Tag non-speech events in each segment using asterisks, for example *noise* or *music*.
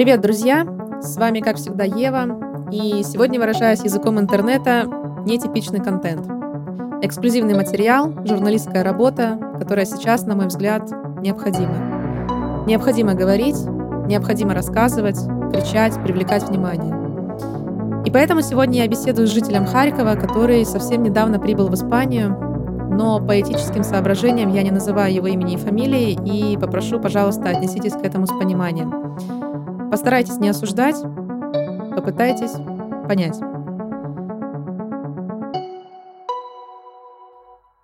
Привет, друзья! С вами, как всегда, Ева. И сегодня, выражаясь языком интернета, нетипичный контент. Эксклюзивный материал, журналистская работа, которая сейчас, на мой взгляд, необходима. Необходимо говорить, необходимо рассказывать, кричать, привлекать внимание. И поэтому сегодня я беседую с жителем Харькова, который совсем недавно прибыл в Испанию, но по этическим соображениям я не называю его имени и фамилии и попрошу, пожалуйста, отнеситесь к этому с пониманием. Постарайтесь не осуждать, попытайтесь понять.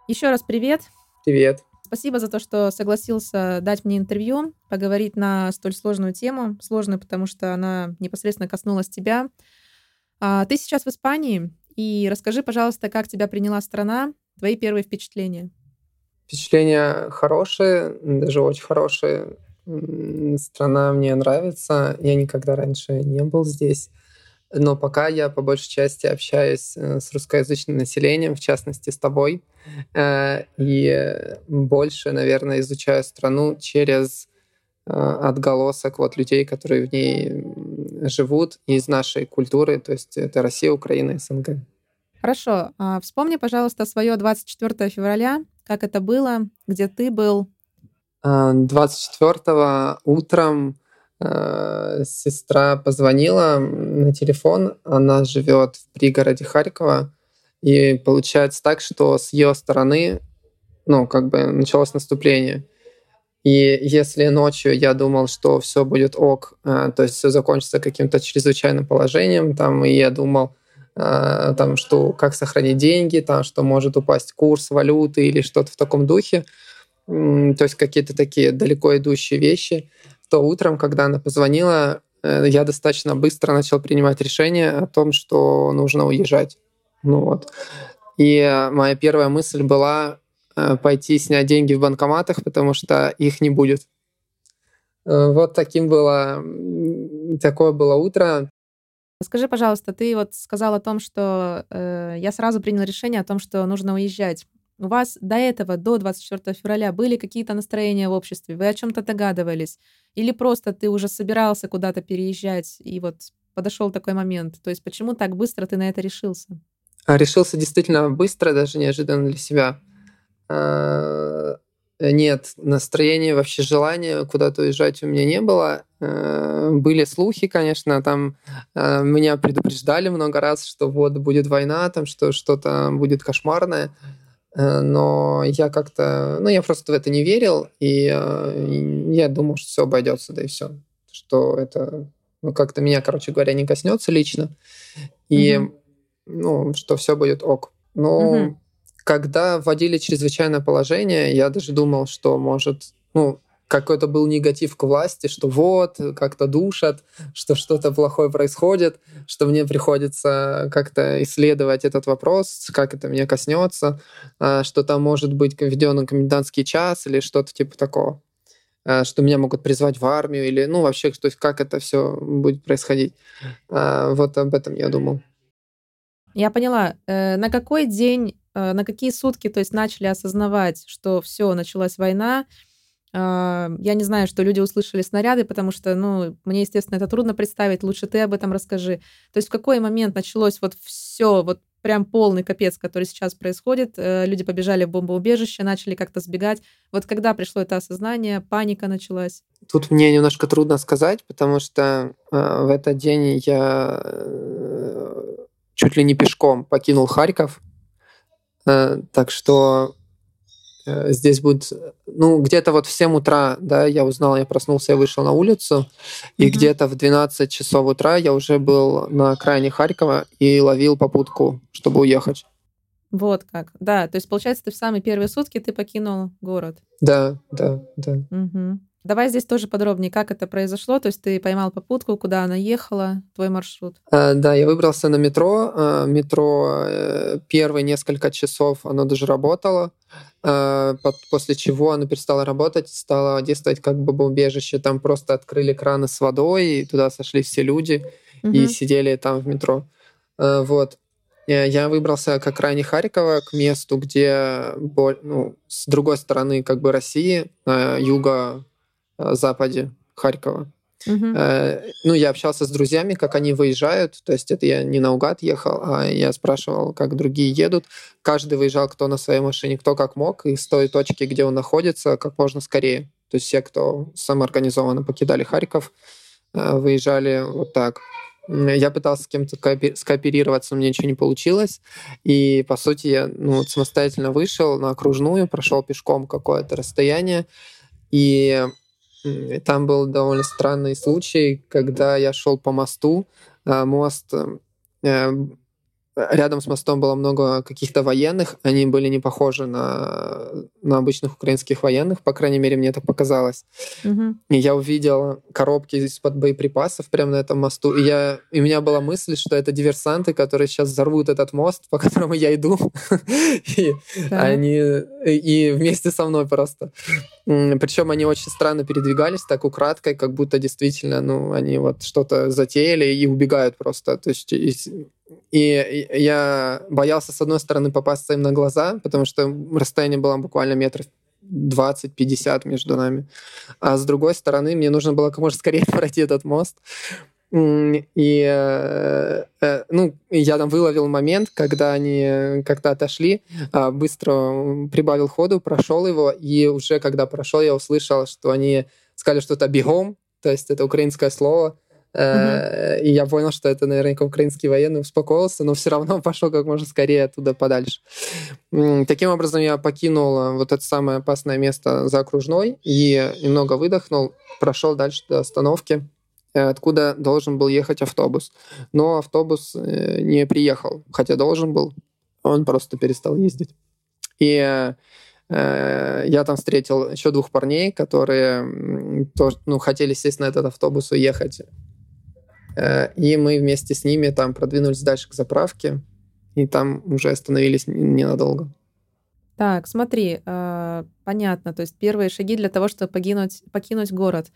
Еще раз привет. Привет. Спасибо за то, что согласился дать мне интервью, поговорить на столь сложную тему. Сложную, потому что она непосредственно коснулась тебя. А, ты сейчас в Испании, и расскажи, пожалуйста, как тебя приняла страна, твои первые впечатления. Впечатления хорошие, даже очень хорошие. Страна мне нравится. Я никогда раньше не был здесь. Но пока я по большей части общаюсь э, с русскоязычным населением, в частности с тобой, э, и больше, наверное, изучаю страну через э, отголосок вот людей, которые в ней живут из нашей культуры, то есть это Россия, Украина, СНГ. Хорошо. А вспомни, пожалуйста, свое 24 февраля, как это было, где ты был. 24 а, утром э, сестра позвонила на телефон, она живет в пригороде Харькова, и получается так, что с ее стороны, ну, как бы началось наступление. И если ночью я думал, что все будет ок, э, то есть все закончится каким-то чрезвычайным положением, там, и я думал, э, там, что как сохранить деньги, там, что может упасть курс валюты или что-то в таком духе, то есть какие-то такие далеко идущие вещи, то утром, когда она позвонила, э, я достаточно быстро начал принимать решение о том, что нужно уезжать. Ну вот. И моя первая мысль была Э, пойти снять деньги в банкоматах, потому что их не будет. Э, вот таким было, такое было утро. Скажи, пожалуйста, ты вот сказал о том, что э, я сразу принял решение о том, что нужно уезжать. У вас до этого, до 24 февраля, были какие-то настроения в обществе? Вы о чем-то догадывались? Или просто ты уже собирался куда-то переезжать, и вот подошел такой момент? То есть почему так быстро ты на это решился? А, решился действительно быстро, даже неожиданно для себя. Э, нет, настроения, вообще желания куда-то уезжать у меня не было. Э, были слухи, конечно, там меня предупреждали много раз, что вот будет война, там что что-то будет кошмарное. Но я как-то, ну я просто в это не верил, и я думал, что все обойдется, да и все, что это, ну как-то меня, короче говоря, не коснется лично, и угу. ну что все будет ок. Но угу когда вводили чрезвычайное положение, я даже думал, что может, ну, какой-то был негатив к власти, что вот, как-то душат, что что-то плохое происходит, что мне приходится как-то исследовать этот вопрос, как это меня коснется, а, что там может быть введен комендантский час или что-то типа такого а, что меня могут призвать в армию или, ну, вообще, то есть как это все будет происходить. А, вот об этом я думал. Я поняла. Э, на какой день Э, на какие сутки, то есть, начали осознавать, что все, началась война. А, я не знаю, что люди услышали снаряды, потому что, ну, мне, естественно, это трудно представить. Лучше ты об этом расскажи. То есть в какой момент началось вот все, вот прям полный капец, который сейчас происходит. Э, люди побежали в бомбоубежище, начали как-то сбегать. Вот когда пришло это осознание, паника началась? Тут мне немножко трудно сказать, потому что э, в этот день я э, чуть ли не пешком покинул Харьков. Так что здесь будет, ну, где-то вот в 7 утра, да, я узнал, я проснулся, я вышел на улицу, и mm-hmm. где-то в 12 часов утра я уже был на окраине Харькова и ловил попутку, чтобы уехать. Вот как. Да, то есть, получается, ты в самые первые сутки ты покинул город. Да, да, да. Угу. Давай здесь тоже подробнее, как это произошло. То есть ты поймал попутку, куда она ехала, твой маршрут? А, да, я выбрался на метро. А, метро э, первые несколько часов оно даже работало. А, после чего оно перестало работать, стало действовать как бомбоубежище. Там просто открыли краны с водой, и туда сошли все люди угу. и сидели там в метро. Вот. Я выбрался к окраине Харькова, к месту, где ну, с другой стороны как бы России, юго западе Харькова. Угу. Ну, я общался с друзьями, как они выезжают. То есть это я не наугад ехал, а я спрашивал, как другие едут. Каждый выезжал, кто на своей машине, кто как мог, и с той точки, где он находится, как можно скорее. То есть все, кто самоорганизованно покидали Харьков, э, выезжали вот так. Я пытался с кем-то скооперироваться, но мне ничего не получилось. И, по сути, я ну, самостоятельно вышел на окружную, прошел пешком какое-то расстояние. И там был довольно странный случай, когда я шел по мосту. А, мост э, рядом с мостом было много каких-то военных, они были не похожи на, на обычных украинских военных, по крайней мере, мне это показалось. Угу. И я увидел коробки из-под боеприпасов прямо на этом мосту, и, я, и у меня была мысль, что это диверсанты, которые сейчас взорвут этот мост, по *laughs* которому я иду, и они и вместе со мной просто. Причем они очень странно передвигались, так украдкой, как будто действительно, ну, они вот что-то затеяли и убегают просто. То есть и я боялся, с одной стороны, попасться им на глаза, потому что расстояние было буквально метров 20-50 между нами. А с другой стороны, мне нужно было как можно скорее *laughs* пройти этот мост. И э, э, ну, я там выловил момент, когда они как-то отошли, а, быстро прибавил ходу, прошел его, и уже когда прошел, я услышал, что они сказали что-то бегом, то есть это украинское слово, Uh-huh. И я понял, что это, наверное, украинский военный успокоился, но все равно *laughs* пошел как можно скорее оттуда подальше. Таким образом, я покинул э, вот это самое опасное место за окружной и немного выдохнул, прошел дальше до остановки, э, откуда должен был ехать автобус. Но автобус не приехал, хотя должен был, он просто перестал ездить. И я там встретил еще двух парней, которые тоже, ну, хотели сесть на этот автобус и уехать Э, и мы вместе с ними там продвинулись дальше к заправке, и там уже остановились ненадолго. Так, смотри, э, понятно. То есть первые шаги для того, чтобы покинуть, покинуть город.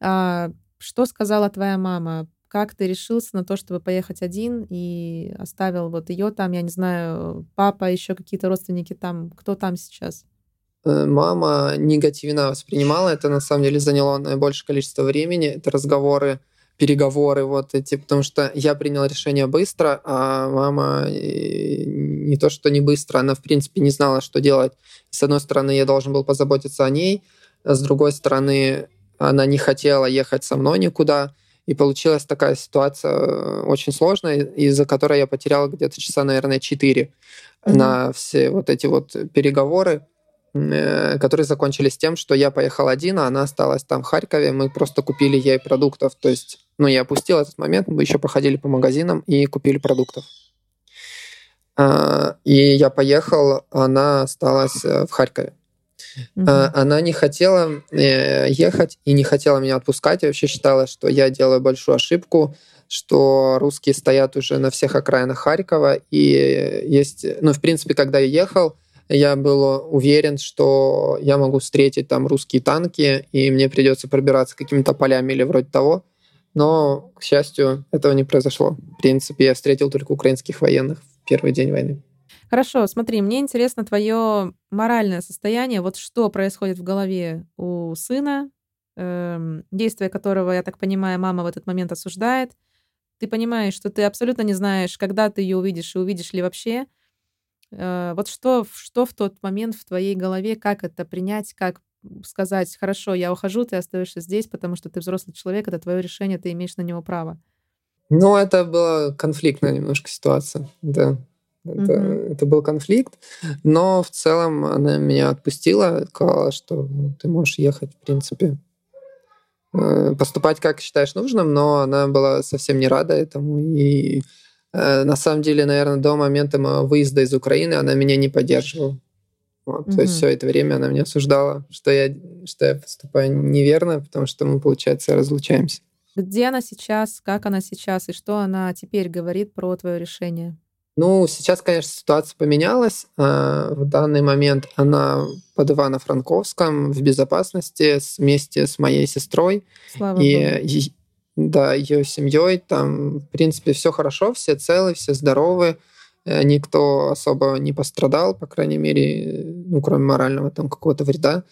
А, что сказала твоя мама? Как ты решился на то, чтобы поехать один и оставил вот ее там, я не знаю, папа, еще какие-то родственники там? Кто там сейчас? Э, мама негативно воспринимала это, на самом деле заняло наибольшее количество времени. Это разговоры переговоры вот эти, потому что я принял решение быстро, а мама э, не то, что не быстро, она, в принципе, не знала, что делать. С одной стороны, я должен был позаботиться о ней, а с другой стороны, она не хотела ехать со мной никуда, и получилась такая ситуация э, очень сложная, из-за которой я потерял где-то часа, наверное, 4 mm-hmm. на все вот эти вот переговоры. Э, которые закончились тем, что я поехал один, а она осталась там в Харькове. Мы просто купили ей продуктов. То есть, ну, я опустил этот момент, мы еще походили по магазинам и купили продуктов. А, и я поехал, она осталась э, в Харькове. Угу. Она не хотела э, ехать и не хотела меня отпускать. Я вообще считала, что я делаю большую ошибку, что русские стоят уже на всех окраинах Харькова. И есть, ну, в принципе, когда я ехал, я был уверен, что я могу встретить там русские танки, и мне придется пробираться какими-то полями или вроде того. Но, к счастью, этого не произошло. В принципе, я встретил только украинских военных в первый день войны. Хорошо, смотри, мне интересно твое моральное состояние. Вот что происходит в голове у сына, эм, действия которого, я так понимаю, мама в этот момент осуждает. Ты понимаешь, что ты абсолютно не знаешь, когда ты ее увидишь и увидишь ли вообще. Э, вот что, что в тот момент в твоей голове, как это принять, как сказать, хорошо, я ухожу, ты остаешься здесь, потому что ты взрослый человек, это твое решение, ты имеешь на него право. Ну, это была конфликтная немножко ситуация, да. Это, угу. это был конфликт, но в целом она меня отпустила, сказала, что ты можешь ехать, в принципе, э, поступать как считаешь нужным, но она была совсем не рада этому и на самом деле, наверное, до момента моего выезда из Украины она меня не поддерживала. Вот, mm-hmm. То есть все это время она меня осуждала, что я, что я поступаю неверно, потому что мы, получается, разлучаемся. Где она сейчас, как она сейчас и что она теперь говорит про твое решение? Ну, сейчас, конечно, ситуация поменялась. А, в данный момент она под Ивано-Франковском в безопасности вместе с моей сестрой. Слава и Богу да, ее семьей. Там, в принципе, все хорошо, все целы, все здоровы. Э, никто особо не пострадал, по крайней мере, ну, кроме морального там какого-то вреда.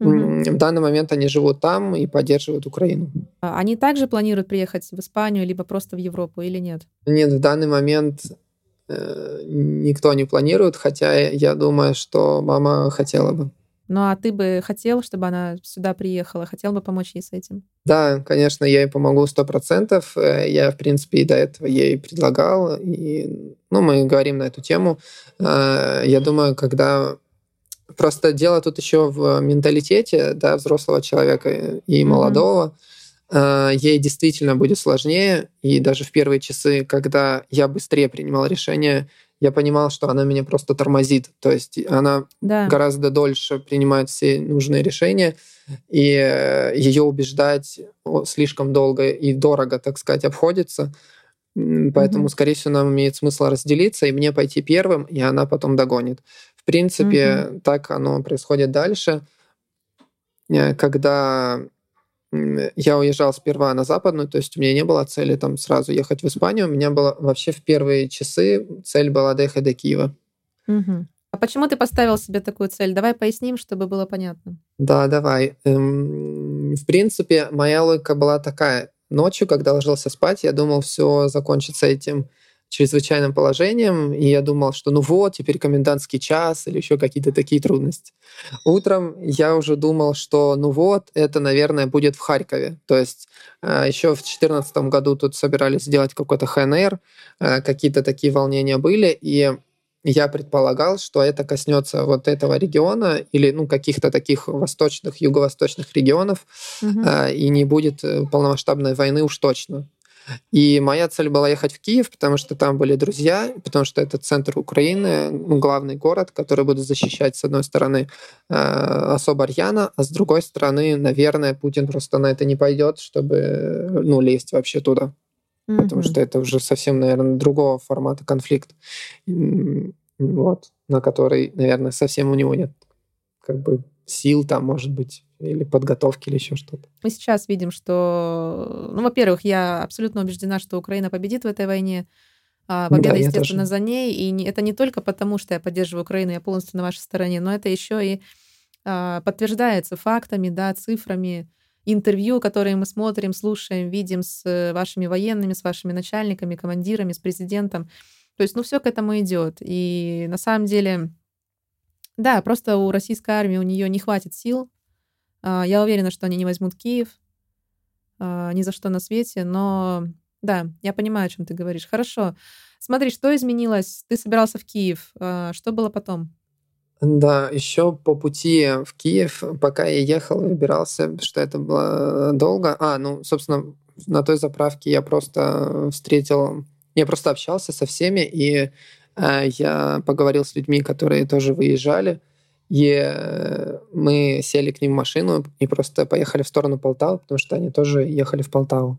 Угу. В данный момент они живут там и поддерживают Украину. А они также планируют приехать в Испанию, либо просто в Европу, или нет? Нет, в данный момент э, никто не планирует, хотя я думаю, что мама хотела бы. Ну а ты бы хотел, чтобы она сюда приехала? Хотел бы помочь ей с этим? Да, конечно, я ей помогу сто процентов. Э, я, в принципе, и до этого ей предлагал. И, ну, мы говорим на эту тему. Э, я думаю, когда Просто дело тут еще в менталитете да, взрослого человека и молодого. Mm-hmm. Ей действительно будет сложнее. И даже в первые часы, когда я быстрее принимал решение, я понимал, что она меня просто тормозит. То есть она да. гораздо дольше принимает все нужные решения, и э, ее убеждать слишком долго и дорого, так сказать, обходится. Поэтому, mm-hmm. скорее всего, нам имеет смысл разделиться, и мне пойти первым, и она потом догонит. В принципе, mm-hmm. так оно происходит дальше, э, когда я уезжал сперва на западную, то есть у меня не было цели там сразу ехать в Испанию, у меня было вообще в первые часы цель была доехать до Киева. Угу. А почему ты поставил себе такую цель? Давай поясним, чтобы было понятно. Да, давай. Эм, в принципе, моя логика была такая. Ночью, когда ложился спать, я думал, все закончится этим чрезвычайным положением, и я думал, что ну вот, теперь комендантский час или еще какие-то такие трудности. Утром я уже думал, что ну вот, это, наверное, будет в Харькове. То есть э, еще в 2014 году тут собирались сделать какой-то ХНР, э, какие-то такие волнения были, и я предполагал, что это коснется вот этого региона или ну, каких-то таких восточных, юго-восточных регионов, угу. и не будет полномасштабной войны уж точно. И моя цель была ехать в Киев, потому что там были друзья, потому что это центр Украины, ну, главный город, который будет защищать, с одной стороны, э, особо рьяно, а с другой стороны, наверное, Путин просто на это не пойдет, чтобы ну, лезть вообще туда. Mm-hmm. Потому что это уже совсем, наверное, другого формата конфликт. Вот, на который, наверное, совсем у него нет как бы сил там, может быть, или подготовки, или еще что-то. Мы сейчас видим, что, ну, во-первых, я абсолютно убеждена, что Украина победит в этой войне. А, победа, да, естественно, за ней. И не, это не только потому, что я поддерживаю Украину, я полностью на вашей стороне, но это еще и а, подтверждается фактами, да, цифрами, интервью, которые мы смотрим, слушаем, видим с вашими военными, с вашими начальниками, командирами, с президентом. То есть, ну, все к этому идет. И на самом деле, да, просто у российской армии у нее не хватит сил а, я уверена, что они не возьмут Киев а, ни за что на свете, но да, я понимаю, о чем ты говоришь. Хорошо. Смотри, что изменилось? Ты собирался в Киев. А, что было потом? Да, еще по пути в Киев, пока я ехал, выбирался, что это было долго. А, ну, собственно, на той заправке я просто встретил, я просто общался со всеми, и я поговорил с людьми, которые тоже выезжали. И э, мы сели к ним в машину и просто поехали в сторону Полтавы, потому что они тоже ехали в Полтаву.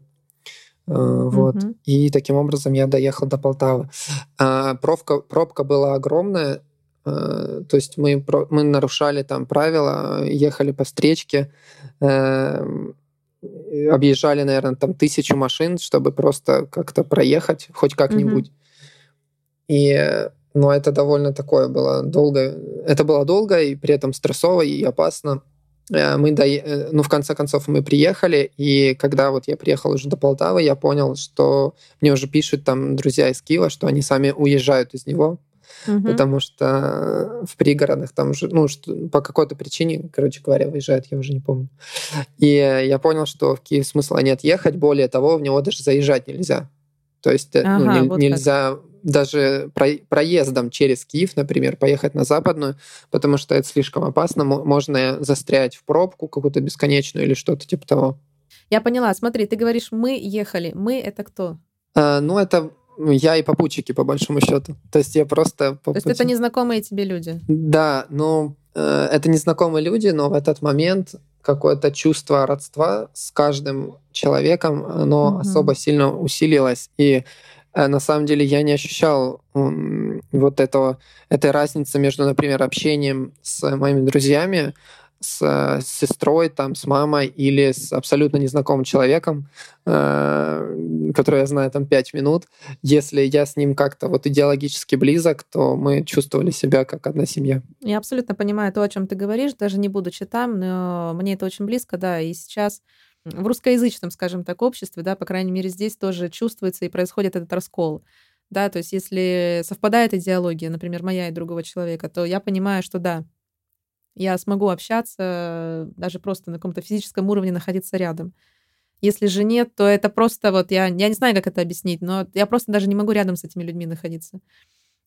Uh, вот. Mm-hmm. И таким образом я доехал до Полтавы. Uh, пробка, пробка была огромная. То есть мы, мы нарушали там правила, ехали по встречке, объезжали, наверное, там тысячу машин, чтобы просто как-то проехать, хоть как-нибудь. Mm-hmm. И но это довольно такое было долго. Это было долго и при этом стрессово и опасно. Э, мы до... Э, ну, в конце концов, мы приехали, и когда вот я приехал уже до Полтавы, я понял, что мне уже пишут там друзья из Киева, что они сами уезжают из него, угу. потому что в пригородах там уже, ну, по какой-то причине, короче говоря, выезжают, я уже не помню. И я понял, что в Киев смысла нет ехать, более того, в него даже заезжать нельзя. То есть э, ну, ага, ну, не, вот нельзя как даже проездом через Киев, например, поехать на западную, потому что это слишком опасно. Можно застрять в пробку какую-то бесконечную или что-то типа того. Я поняла. Смотри, ты говоришь, мы ехали. Мы — это кто? А, ну, это я и попутчики, по большому счету. То есть я просто... То есть это незнакомые тебе люди? Да, ну, э, это незнакомые люди, но в этот момент какое-то чувство родства с каждым человеком, оно угу. особо сильно усилилось. И на самом деле я не ощущал вот этого, этой разницы между, например, общением с моими друзьями с, с сестрой, там, с мамой или с абсолютно незнакомым человеком, э, который я знаю там пять минут, если я с ним как-то вот идеологически близок, то мы чувствовали себя как одна семья. Я абсолютно понимаю то, о чем ты говоришь, даже не будучи там, но мне это очень близко, да, и сейчас в русскоязычном, скажем так, обществе, да, по крайней мере, здесь тоже чувствуется и происходит этот раскол. Да, то есть если совпадает идеология, например, моя и другого человека, то я понимаю, что да, я смогу общаться, даже просто на каком-то физическом уровне находиться рядом. Если же нет, то это просто вот, я, я не знаю, как это объяснить, но я просто даже не могу рядом с этими людьми находиться.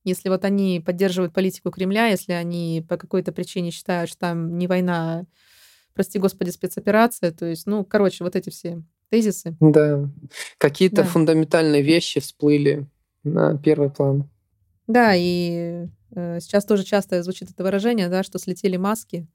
Если вот они поддерживают политику Кремля, если они по какой-то причине считают, что там не война, а, прости господи, спецоперация, то есть, ну, короче, вот эти все тезисы. Да, какие-то да. фундаментальные вещи всплыли на первый план. Да, и э, сейчас тоже часто звучит это выражение, да, что слетели маски,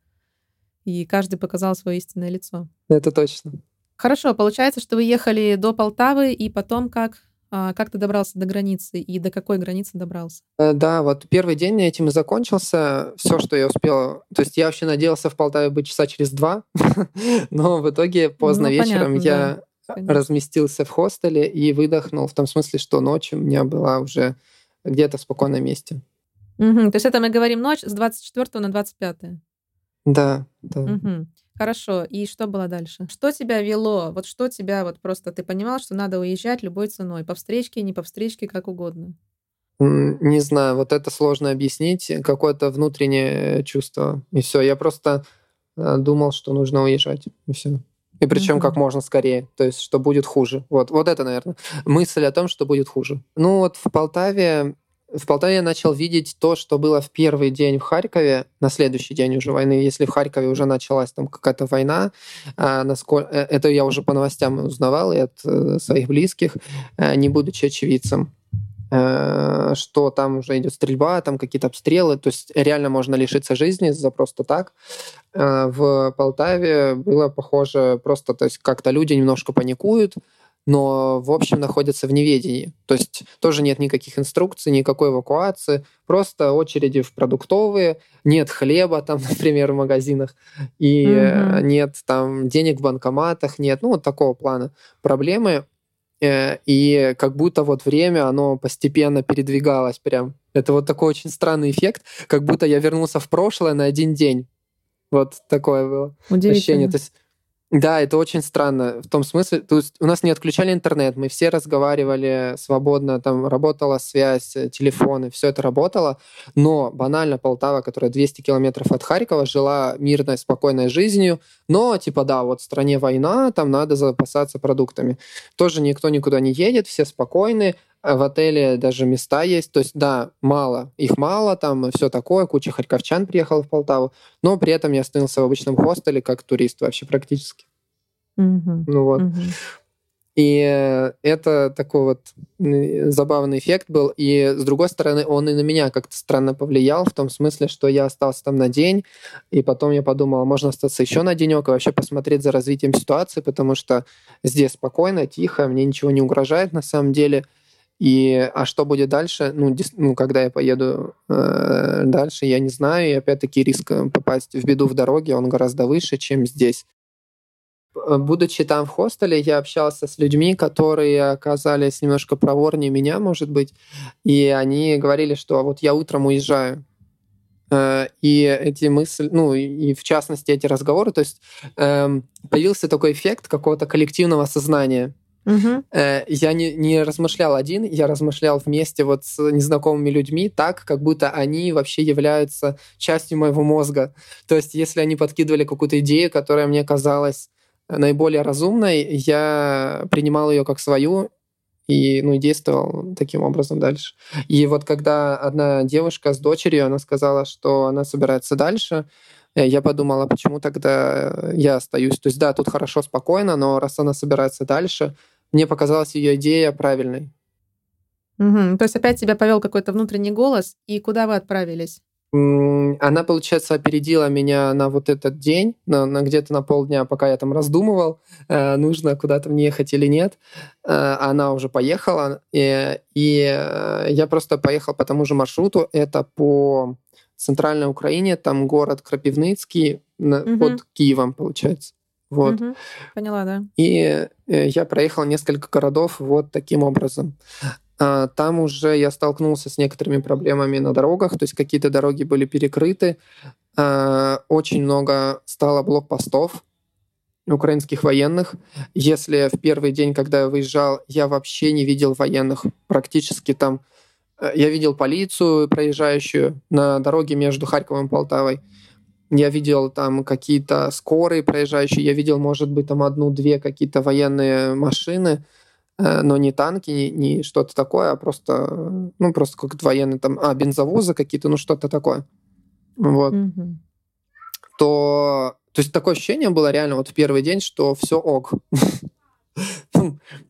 и каждый показал свое истинное лицо. Это точно. Хорошо, получается, что вы ехали до Полтавы, и потом как? А, как ты добрался до границы и до какой границы добрался? Э, да, вот первый день этим и закончился. Все, что я успел. То есть я вообще надеялся в Полтаве быть часа через два, *laughs* но в итоге поздно ну, вечером понятно, я да, разместился в хостеле и выдохнул в том смысле, что ночью у меня была уже где-то в спокойном месте. Угу. То есть это мы говорим ночь с 24 на 25? Да, да. Угу. Хорошо. И что было дальше? Что тебя вело? Вот что тебя вот просто ты понимал, что надо уезжать любой ценой? По встречке, не по встречке, как угодно? Не знаю, вот это сложно объяснить. Какое-то внутреннее чувство. И все. Я просто э, думал, что нужно уезжать. И все. И причем mm-hmm. как можно скорее. То есть, что будет хуже. Вот, вот это, наверное, мысль о том, что будет хуже. Ну вот в Полтаве в Полтаве я начал видеть то, что было в первый день в Харькове, на следующий день уже войны. Если в Харькове уже началась там какая-то война, а насколько, э, это я уже по новостям узнавал и от э, своих близких, э, не будучи очевидцем что там уже идет стрельба, там какие-то обстрелы, то есть реально можно лишиться жизни за просто так. В Полтаве было похоже просто, то есть как-то люди немножко паникуют, но, в общем, находятся в неведении. То есть тоже нет никаких инструкций, никакой эвакуации, просто очереди в продуктовые, нет хлеба там, *laughs* например, в магазинах, и mm-hmm. нет там денег в банкоматах, нет, ну, вот такого плана проблемы. Э, и как будто вот время, оно постепенно передвигалось прям. Это вот такой очень странный эффект, как будто я вернулся в прошлое на один день. Вот такое было ощущение. То есть да, это очень странно в том смысле, то есть у нас не отключали интернет, мы все разговаривали свободно, там работала связь, э, телефоны, все это работало, но банально Полтава, которая 200 километров от Харькова, жила мирной, спокойной жизнью, но типа да, вот в стране война, там надо запасаться продуктами. Тоже никто никуда не едет, все спокойны, в отеле даже места есть. То есть, да, мало, их мало, там все такое, куча харьковчан приехала в Полтаву, но при этом я остановился в обычном хостеле как турист вообще практически. Mm-hmm. Ну вот. Mm-hmm. И это такой вот забавный эффект был. И с другой стороны, он и на меня как-то странно повлиял, в том смысле, что я остался там на день, и потом я подумал, а можно остаться еще на денек и вообще посмотреть за развитием ситуации, потому что здесь спокойно, тихо, мне ничего не угрожает на самом деле. И, а что будет дальше? Ну, ну когда я поеду э, дальше, я не знаю. И опять-таки риск э, попасть в беду в дороге, он гораздо выше, чем здесь. Э, будучи там в хостеле, я общался с людьми, которые оказались немножко проворнее меня, может быть, и они говорили, что вот я утром уезжаю. Э, и эти мысли, ну и в частности эти разговоры, то есть эм, появился такой эффект какого-то коллективного сознания. Угу. Я не, не размышлял один, я размышлял вместе вот с незнакомыми людьми так, как будто они вообще являются частью моего мозга. То есть если они подкидывали какую-то идею, которая мне казалась наиболее разумной, я принимал ее как свою и ну, действовал таким образом дальше. И вот когда одна девушка с дочерью, она сказала, что она собирается дальше, э, я подумала, почему тогда я остаюсь. То есть да, тут хорошо, спокойно, но раз она собирается дальше, мне показалась ее идея правильной. Угу. То есть опять тебя повел какой-то внутренний голос, и куда вы отправились? Она, получается, опередила меня на вот этот день, на, на где-то на полдня, пока я там раздумывал, э, нужно куда-то мне ехать или нет. Э, она уже поехала, и, и э, я просто поехал по тому же маршруту. Это по центральной Украине, там город Крапивницкий угу. под Киевом, получается. Вот. Угу. Поняла, да. И э, я проехал несколько городов вот таким образом. А, там уже я столкнулся с некоторыми проблемами на дорогах, то есть какие-то дороги были перекрыты, а, очень много стало блокпостов украинских военных. Если в первый день, когда я выезжал, я вообще не видел военных, практически там э, я видел полицию, проезжающую на дороге между Харьковом и Полтавой. Я видел там какие-то скорые проезжающие. Я видел, может быть, там одну-две какие-то военные машины. Э, но не танки, не, не что-то такое, а просто, ну, просто как-то военные там, а, бензовозы какие-то, ну, что-то такое. Вот. Mm-hmm. То, то есть такое ощущение было реально вот в первый день, что все ок. *laughs*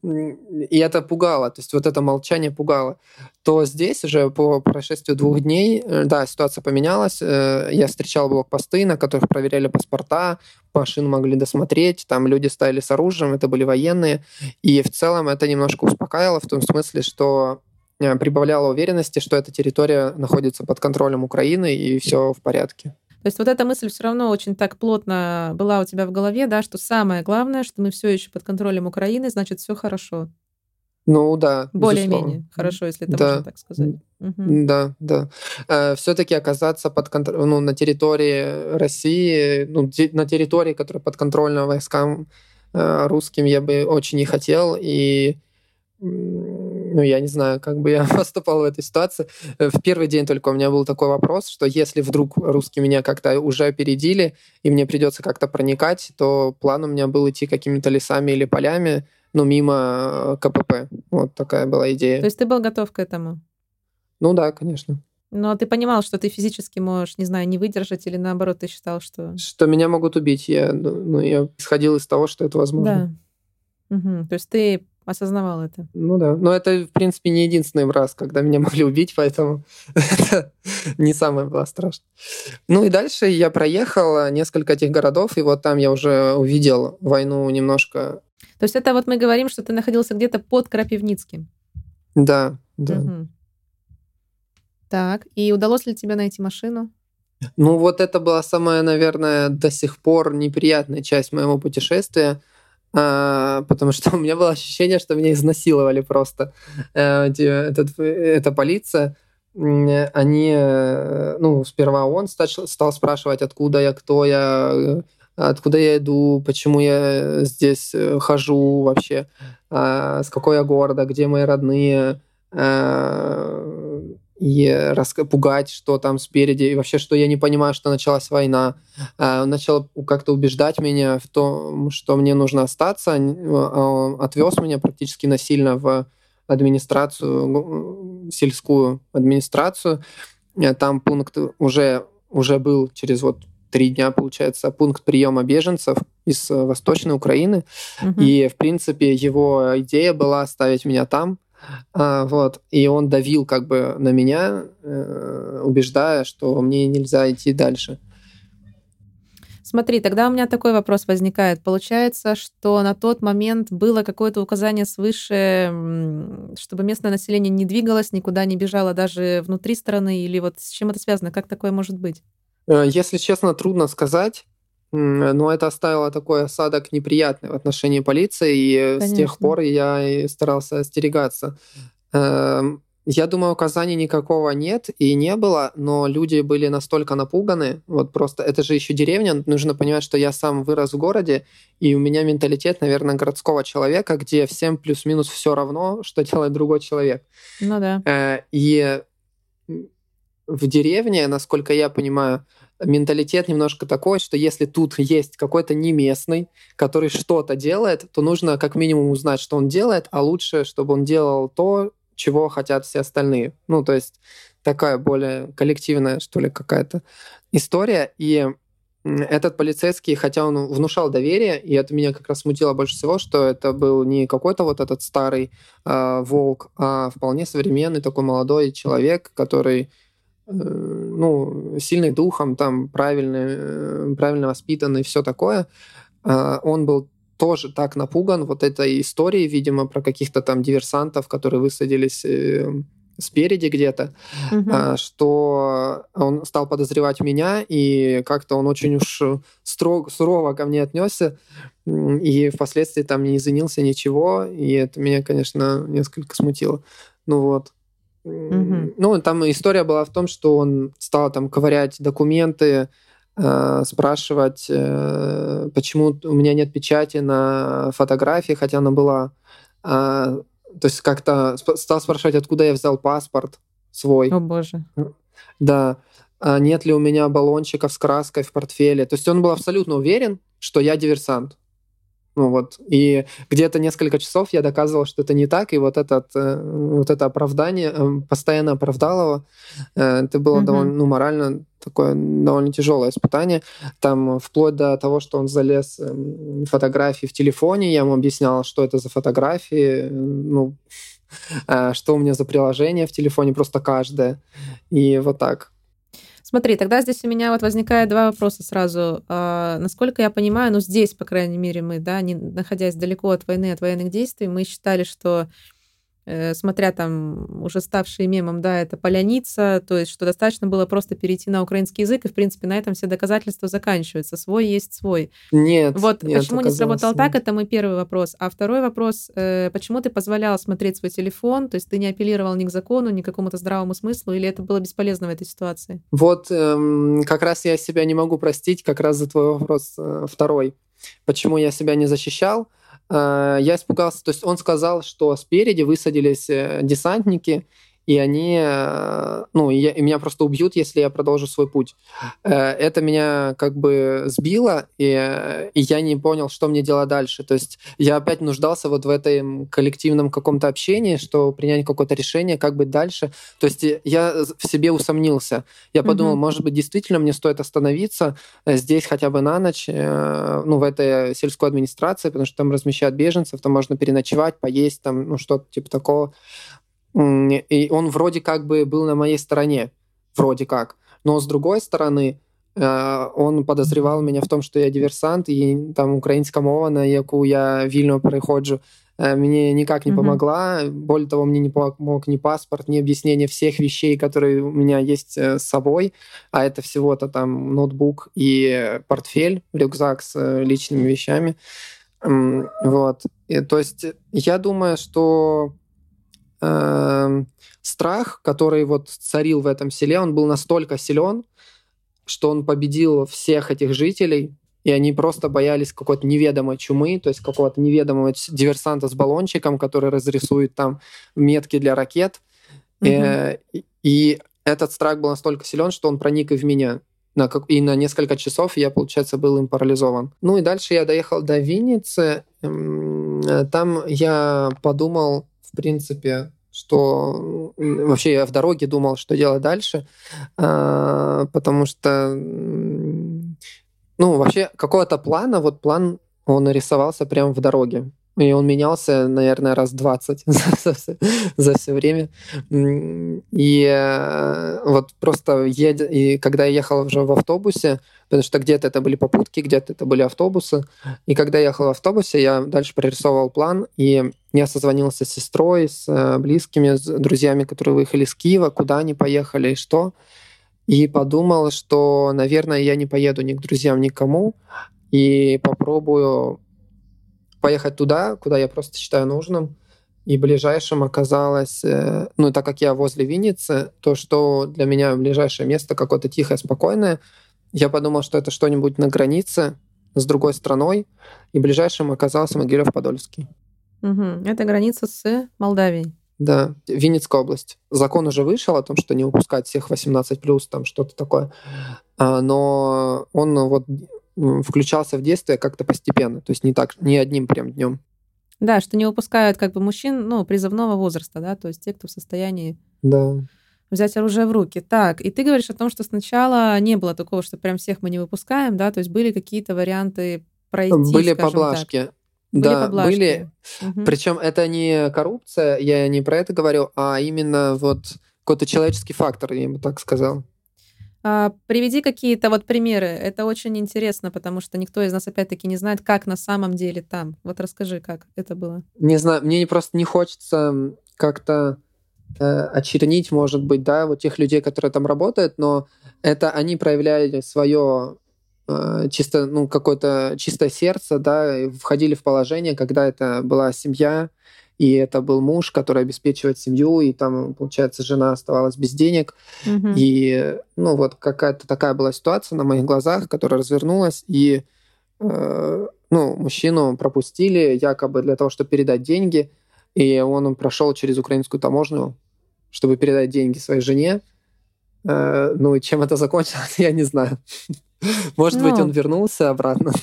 и это пугало, то есть вот это молчание пугало, то здесь уже по прошествию двух дней, э, да, ситуация поменялась, э, я встречал блокпосты, на которых проверяли паспорта, машин могли досмотреть, там люди стояли с оружием, это были военные, и в целом это немножко успокаивало в том смысле, что э, прибавляло уверенности, что эта территория находится под контролем Украины и все в порядке. То есть вот эта мысль все равно очень так плотно была у тебя в голове, да, что самое главное, что мы все еще под контролем Украины, значит, все хорошо. Ну да. Более-менее хорошо, если это да. можно так сказать. Угу. Да, да. Э, все-таки оказаться под контролем, ну, на территории России, ну, на территории, которая под контролем войскам э, русским, я бы очень не хотел. И ну, я не знаю, как бы я *laughs* поступал в этой ситуации. Э, в первый день только у меня был такой вопрос, что если вдруг русские меня как-то уже опередили, и мне придется как-то проникать, то план у меня был идти какими-то лесами или полями, ну, мимо э, КПП. Вот такая была идея. То есть ты был готов к этому? Ну да, конечно. Но ты понимал, что ты физически можешь, не знаю, не выдержать, или наоборот, ты считал, что... Что меня могут убить. Я, ну, я исходил из того, что это возможно. Да. Угу. То есть ты осознавал это. Ну да. Но это, в принципе, не единственный раз, когда меня *laughs* могли убить, поэтому *laughs* это не самое было страшно. Ну и дальше я проехал несколько этих городов, и вот там я уже увидел войну немножко. То есть это вот мы говорим, что ты находился где-то под Крапивницким. Да, да. Угу. Так, и удалось ли тебе найти машину? Ну вот это была самая, наверное, до сих пор неприятная часть моего путешествия – а, потому что *laughs* у меня было ощущение, что меня изнасиловали просто. Э, этот, эта полиция, они, э, ну, сперва он стал, спрашивать, откуда я, кто я, откуда я иду, почему я здесь э, хожу вообще, а, с какого я города, где мои родные, и пугать, что там спереди, и вообще, что я не понимаю, что началась война. Он начал как-то убеждать меня в том, что мне нужно остаться. Он отвез меня практически насильно в администрацию, сельскую администрацию. Там пункт уже, уже был через вот три дня, получается, пункт приема беженцев из Восточной Украины. Угу. И, в принципе, его идея была оставить меня там, а, вот. И он давил как бы на меня, э, убеждая, что мне нельзя идти дальше. Смотри, тогда у меня такой вопрос возникает. Получается, что на тот момент было какое-то указание свыше, чтобы местное население не двигалось, никуда не бежало даже внутри страны, или вот с чем это связано? Как такое может быть? Э, если честно, трудно сказать. Но это оставило такой осадок неприятный в отношении полиции, и Конечно. с тех пор я старался остерегаться. Эм, я думаю, указаний никакого нет и не было, но люди были настолько напуганы. Вот просто это же еще деревня. Нужно понимать, что я сам вырос в городе, и у меня менталитет, наверное, городского человека, где всем плюс-минус все равно, что *laughs* делает другой человек. Ну да. Э, и в деревне, насколько я понимаю, менталитет немножко такой, что если тут есть какой-то не местный, который что-то делает, то нужно как минимум узнать, что он делает, а лучше, чтобы он делал то, чего хотят все остальные. Ну, то есть такая более коллективная, что ли, какая-то история. И этот полицейский, хотя он внушал доверие, и это меня как раз смутило больше всего, что это был не какой-то вот этот старый э, волк, а вполне современный такой молодой человек, который ну, сильный духом, там, правильный, э, правильно воспитанный, все такое, а, он был тоже так напуган вот этой историей, видимо, про каких-то там диверсантов, которые высадились э, спереди где-то, угу. что он стал подозревать меня, и как-то он очень уж строго, сурово ко мне отнесся, и впоследствии там не извинился ничего, и это меня, конечно, несколько смутило. Ну вот. Ну, там история была в том, что он стал там ковырять документы, э, спрашивать, э, почему у меня нет печати на фотографии, хотя она была. Э, то есть как-то стал спрашивать, откуда я взял паспорт свой. О боже. Да. А нет ли у меня баллончиков с краской в портфеле. То есть он был абсолютно уверен, что я диверсант. Ну вот, и где-то несколько часов я доказывал, что это не так, и вот, этот, э, вот это оправдание, э, постоянно оправдал его. Э, это было mm-hmm. довольно, ну, морально такое довольно тяжелое испытание. Там вплоть до того, что он залез эм, фотографии в телефоне, я ему объяснял, что это за фотографии, ну, *laughs* что у меня за приложение в телефоне, просто каждое. И вот так. Смотри, тогда здесь у меня вот возникает два вопроса сразу. А, насколько я понимаю, ну здесь, по крайней мере, мы, да, не находясь далеко от войны, от военных действий, мы считали, что смотря там уже ставшие мемом, да, это поляница, то есть что достаточно было просто перейти на украинский язык, и, в принципе, на этом все доказательства заканчиваются. Свой есть свой. Нет, Вот нет, почему не сработал так, это мой первый вопрос. А второй вопрос, э, почему ты позволял смотреть свой телефон, то есть ты не апеллировал ни к закону, ни к какому-то здравому смыслу, или это было бесполезно в этой ситуации? Вот эм, как раз я себя не могу простить, как раз за твой вопрос э, второй. Почему я себя не защищал? Э, я испугался, то есть он сказал, что спереди высадились э, десантники, и они, э, ну, и, я, и меня просто убьют, если я продолжу свой путь. Э, это меня как бы сбило, и, и я не понял, что мне делать дальше. То есть я опять нуждался вот в этом коллективном каком-то общении, что принять какое-то решение, как быть дальше. То есть я в себе усомнился. Я подумал, mm-hmm. может быть, действительно мне стоит остановиться э, здесь хотя бы на ночь, ну, в этой сельской администрации, потому что там размещают беженцев, там можно переночевать, поесть, там, ну, что-то типа такого. И он вроде как бы был на моей стороне, вроде как. Но с другой стороны, э, он подозревал меня в том, что я диверсант, и там украинская мова, на яку я вільно переходжу, э, мне никак не mm-hmm. помогла. Более того, мне не помог ни паспорт, ни объяснение всех вещей, которые у меня есть э, с собой, а это всего-то там ноутбук и портфель, рюкзак с личными вещами. Вот. И, то есть я думаю, что э, страх, который вот царил в этом селе, он был настолько силен, что он победил всех этих жителей, и они просто боялись какой-то неведомой чумы, то есть какого-то неведомого диверсанта с баллончиком, который разрисует там метки для ракет. Mm-hmm. И, и этот страх был настолько силен, что он проник и в меня. На, как, и на несколько часов я, получается, был им парализован. Ну и дальше я доехал до Винницы. Там я подумал, в принципе, что вообще я в дороге думал, что делать дальше, а, потому что, ну, вообще какого-то плана, вот план, он нарисовался прямо в дороге. И он менялся, наверное, раз 20 *laughs* за, все, за все время. И э, вот просто ед... и когда я ехал уже в автобусе, потому что где-то это были попутки, где-то это были автобусы, и когда я ехал в автобусе, я дальше прорисовывал план, и я созвонился с сестрой, с э, близкими, с друзьями, которые выехали из Киева, куда они поехали и что. И подумал, что, наверное, я не поеду ни к друзьям, никому, и попробую поехать туда, куда я просто считаю нужным. И ближайшим оказалось, э, ну, так как я возле Винницы, то, что для меня ближайшее место какое-то тихое, спокойное, я подумал, что это что-нибудь на границе с другой страной, и ближайшим оказался Могилев-Подольский. Угу. Это граница с Молдавией. Да, Винницкая область. Закон уже вышел о том, что не выпускать всех 18+, там что-то такое. А, но он вот включался в действие как-то постепенно, то есть не так, не одним прям днем. Да, что не выпускают как бы мужчин, ну, призывного возраста, да, то есть те, кто в состоянии да. взять оружие в руки. Так, и ты говоришь о том, что сначала не было такого, что прям всех мы не выпускаем, да, то есть были какие-то варианты пройти, Были поблажки. Так. Были да, поблажки. были. Угу. Причем это не коррупция, я не про это говорю, а именно вот какой-то человеческий фактор, я бы так сказал. А, приведи какие-то вот примеры. Это очень интересно, потому что никто из нас опять-таки не знает, как на самом деле там. Вот расскажи, как это было. Не знаю, мне просто не хочется как-то очернить, может быть, да, вот тех людей, которые там работают, но это они проявляли свое э, чисто, ну, какое-то чистое сердце, да, и входили в положение, когда это была семья, и это был муж, который обеспечивает семью, и там, получается, жена оставалась без денег. Mm-hmm. И, ну, вот какая-то такая была ситуация на моих глазах, которая развернулась, и, э, ну, мужчину пропустили якобы для того, чтобы передать деньги, и он прошел через украинскую таможню, чтобы передать деньги своей жене. Э, ну, и чем это закончилось, *laughs* я не знаю. Может ну. быть, он вернулся обратно.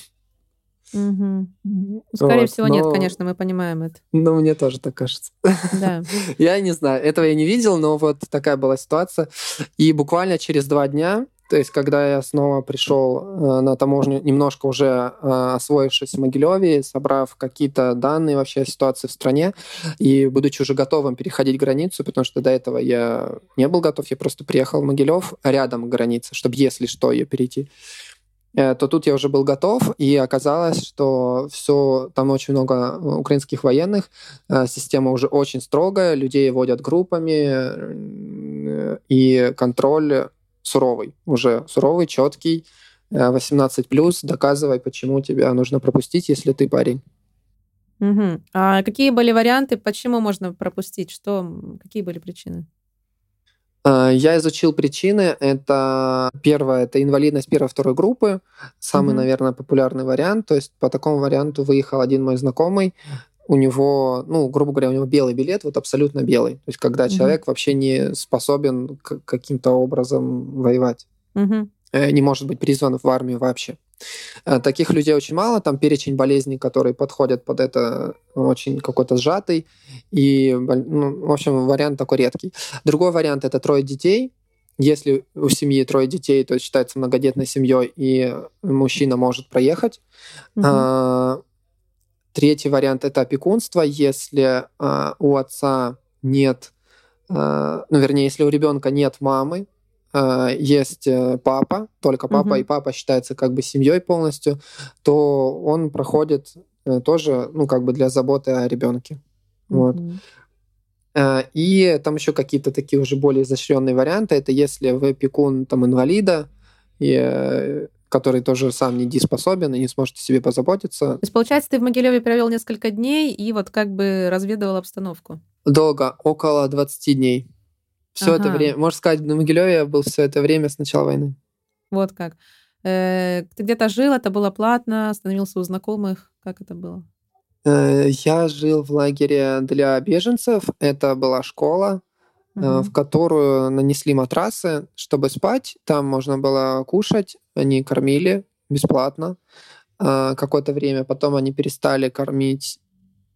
Угу. Скорее вот, всего, но... нет, конечно, мы понимаем это. Ну, мне тоже так кажется. Да. *laughs* я не знаю, этого я не видел, но вот такая была ситуация. И буквально через два дня, то есть когда я снова пришел э, на таможню, немножко уже э, освоившись в Могилеве, собрав какие-то данные вообще о ситуации в стране, и будучи уже готовым переходить границу, потому что до этого я не был готов, я просто приехал в Могилев рядом границы, чтобы, если что, ее перейти. Э, то тут я уже был готов, и оказалось, что все, там очень много украинских военных, э, система уже очень строгая, людей водят группами, э, и контроль суровый, уже суровый, четкий, 18 плюс, доказывай, почему тебя нужно пропустить, если ты парень. Угу. А какие были варианты, почему можно пропустить? Что, какие были причины? Э, я изучил причины. Это первое, это инвалидность первой второй группы, самый, mm-hmm. наверное, популярный вариант. То есть по такому варианту выехал один мой знакомый. У него, ну, грубо говоря, у него белый билет, вот абсолютно белый. То есть когда mm-hmm. человек вообще не способен каким-то образом воевать, mm-hmm. не может быть призван в армию вообще. Э, таких людей очень мало, там перечень болезней, которые подходят под это, очень какой-то сжатый, и, ну, в общем, вариант такой редкий. Другой вариант — это трое детей, если у семьи трое детей, то считается многодетной семьей, и мужчина может проехать. Угу. А, третий вариант это опекунство, если а, у отца нет, а, ну вернее, если у ребенка нет мамы, есть э, папа, только папа, mm и папа считается как бы семьей полностью, то он проходит э, тоже, ну, как бы для заботы о ребенке. mm Вот. И там еще какие-то такие уже более изощренные варианты. Это если вы пекун там инвалида, и, который тоже сам недееспособен и не сможет о себе позаботиться. То есть, получается, ты в Могилеве провел несколько дней и вот как бы разведывал обстановку? Долго, около 20 дней. Все ага. это время, можно сказать, на Могилеве я был все это время с начала войны. Вот как. Э, ты где-то жил, это было платно, остановился у знакомых. Как это было? Э, я жил в лагере для беженцев. Это была школа, угу. в которую нанесли матрасы, чтобы спать. Там можно было кушать. Они кормили бесплатно какое-то время. Потом они перестали кормить Э,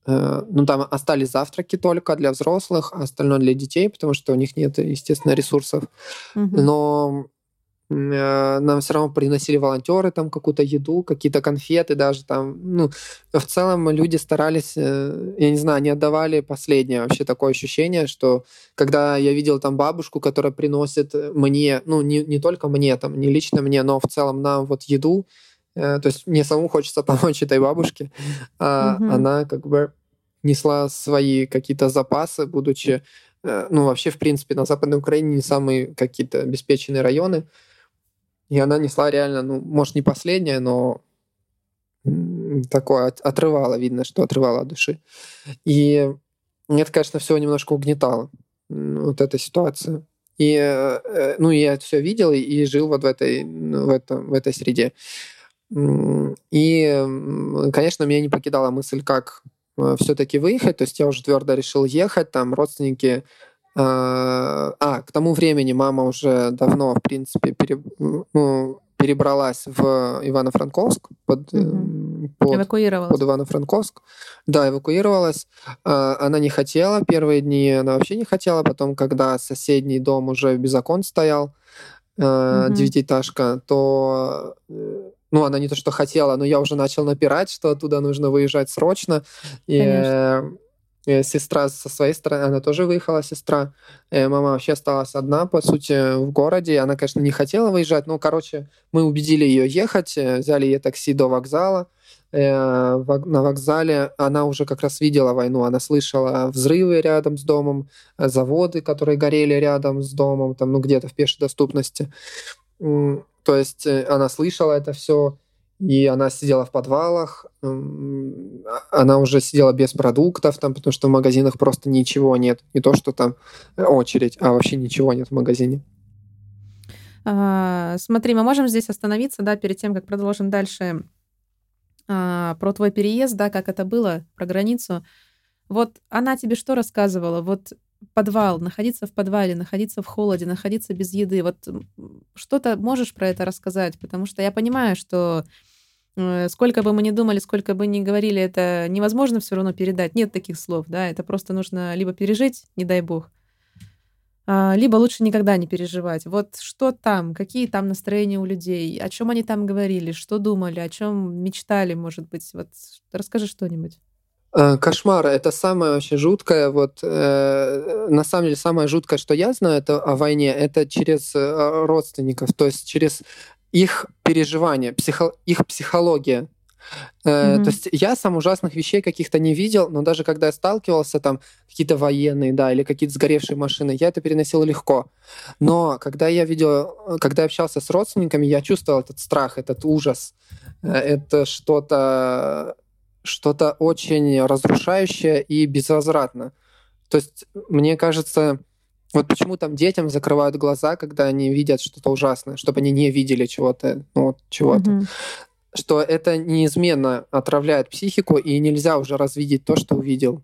ну, там остались завтраки только для взрослых, а остальное для детей, потому что у них нет, естественно, ресурсов. Угу. Но э, нам все равно приносили волонтеры там какую-то еду, какие-то конфеты даже там. Ну, в целом люди старались, э, я не знаю, они отдавали последнее. Вообще такое ощущение, что когда я видел там бабушку, которая приносит мне, ну, не, не только мне, там, не лично мне, но в целом нам вот еду, Э, то есть мне самому хочется *laughs* помочь этой бабушке. А угу. Она как бы несла свои какие-то запасы, будучи, э, ну, вообще, в принципе, на Западной Украине не самые какие-то обеспеченные районы. И она несла реально, ну, может, не последнее, но такое отрывало, видно, что отрывало от души. И это, конечно, все немножко угнетало, вот эта ситуация. И, э, ну, я это все видел и жил вот в этой, в, этом, в этой среде. И, конечно, меня не покидала мысль, как э, все-таки выехать. То есть я уже твердо решил ехать. Там родственники... Э, а, к тому времени мама уже давно, в принципе, пере, ну, перебралась в Ивано-Франковск под, угу. под, эвакуировалась. под Ивано-Франковск. Да, эвакуировалась. Она не хотела первые дни, она вообще не хотела. Потом, когда соседний дом уже без окон стоял, угу. девятиэтажка, то ну, она не то, что хотела, но я уже начал напирать, что оттуда нужно выезжать срочно. И э, сестра со своей стороны, она тоже выехала, сестра. Э, мама вообще осталась одна, по сути, в городе. Она, конечно, не хотела выезжать, но, короче, мы убедили ее ехать, э, взяли ей такси до вокзала. на вокзале. Она уже как раз видела войну, она слышала взрывы рядом с домом, заводы, которые горели рядом с домом, там, ну, где-то в пешей доступности. То есть э, она слышала это все, и она сидела в подвалах, она уже сидела без продуктов, там, потому что в магазинах просто ничего нет. Не то, что там очередь, а вообще ничего нет в магазине. А, смотри, мы можем здесь остановиться, да, перед тем, как продолжим дальше а, про твой переезд, да, как это было, про границу. Вот она тебе что рассказывала? Вот подвал, находиться в подвале, находиться в холоде, находиться без еды. Вот что-то можешь про это рассказать? Потому что я понимаю, что э, сколько бы мы ни думали, сколько бы ни говорили, это невозможно все равно передать. Нет таких слов, да, это просто нужно либо пережить, не дай бог, а, либо лучше никогда не переживать. Вот что там, какие там настроения у людей, о чем они там говорили, что думали, о чем мечтали, может быть. Вот расскажи что-нибудь. Э, кошмар это самое вообще жуткое. Вот э, на самом деле самое жуткое, что я знаю, это о войне, это через э, родственников, то есть через их переживания, психо, их психология. Mm-hmm. То есть я сам ужасных вещей каких-то не видел, но даже когда я сталкивался, там какие-то военные, да, или какие-то сгоревшие машины, я это переносил легко. Но когда я видел, когда я общался с родственниками, я чувствовал этот страх, этот ужас. Это что-то что-то очень разрушающее и безвозвратно. То есть, мне кажется, вот почему там детям закрывают глаза, когда они видят что-то ужасное, чтобы они не видели чего-то, ну, вот, чего-то. Mm-hmm что это неизменно отравляет психику, и нельзя уже развидеть то, что увидел.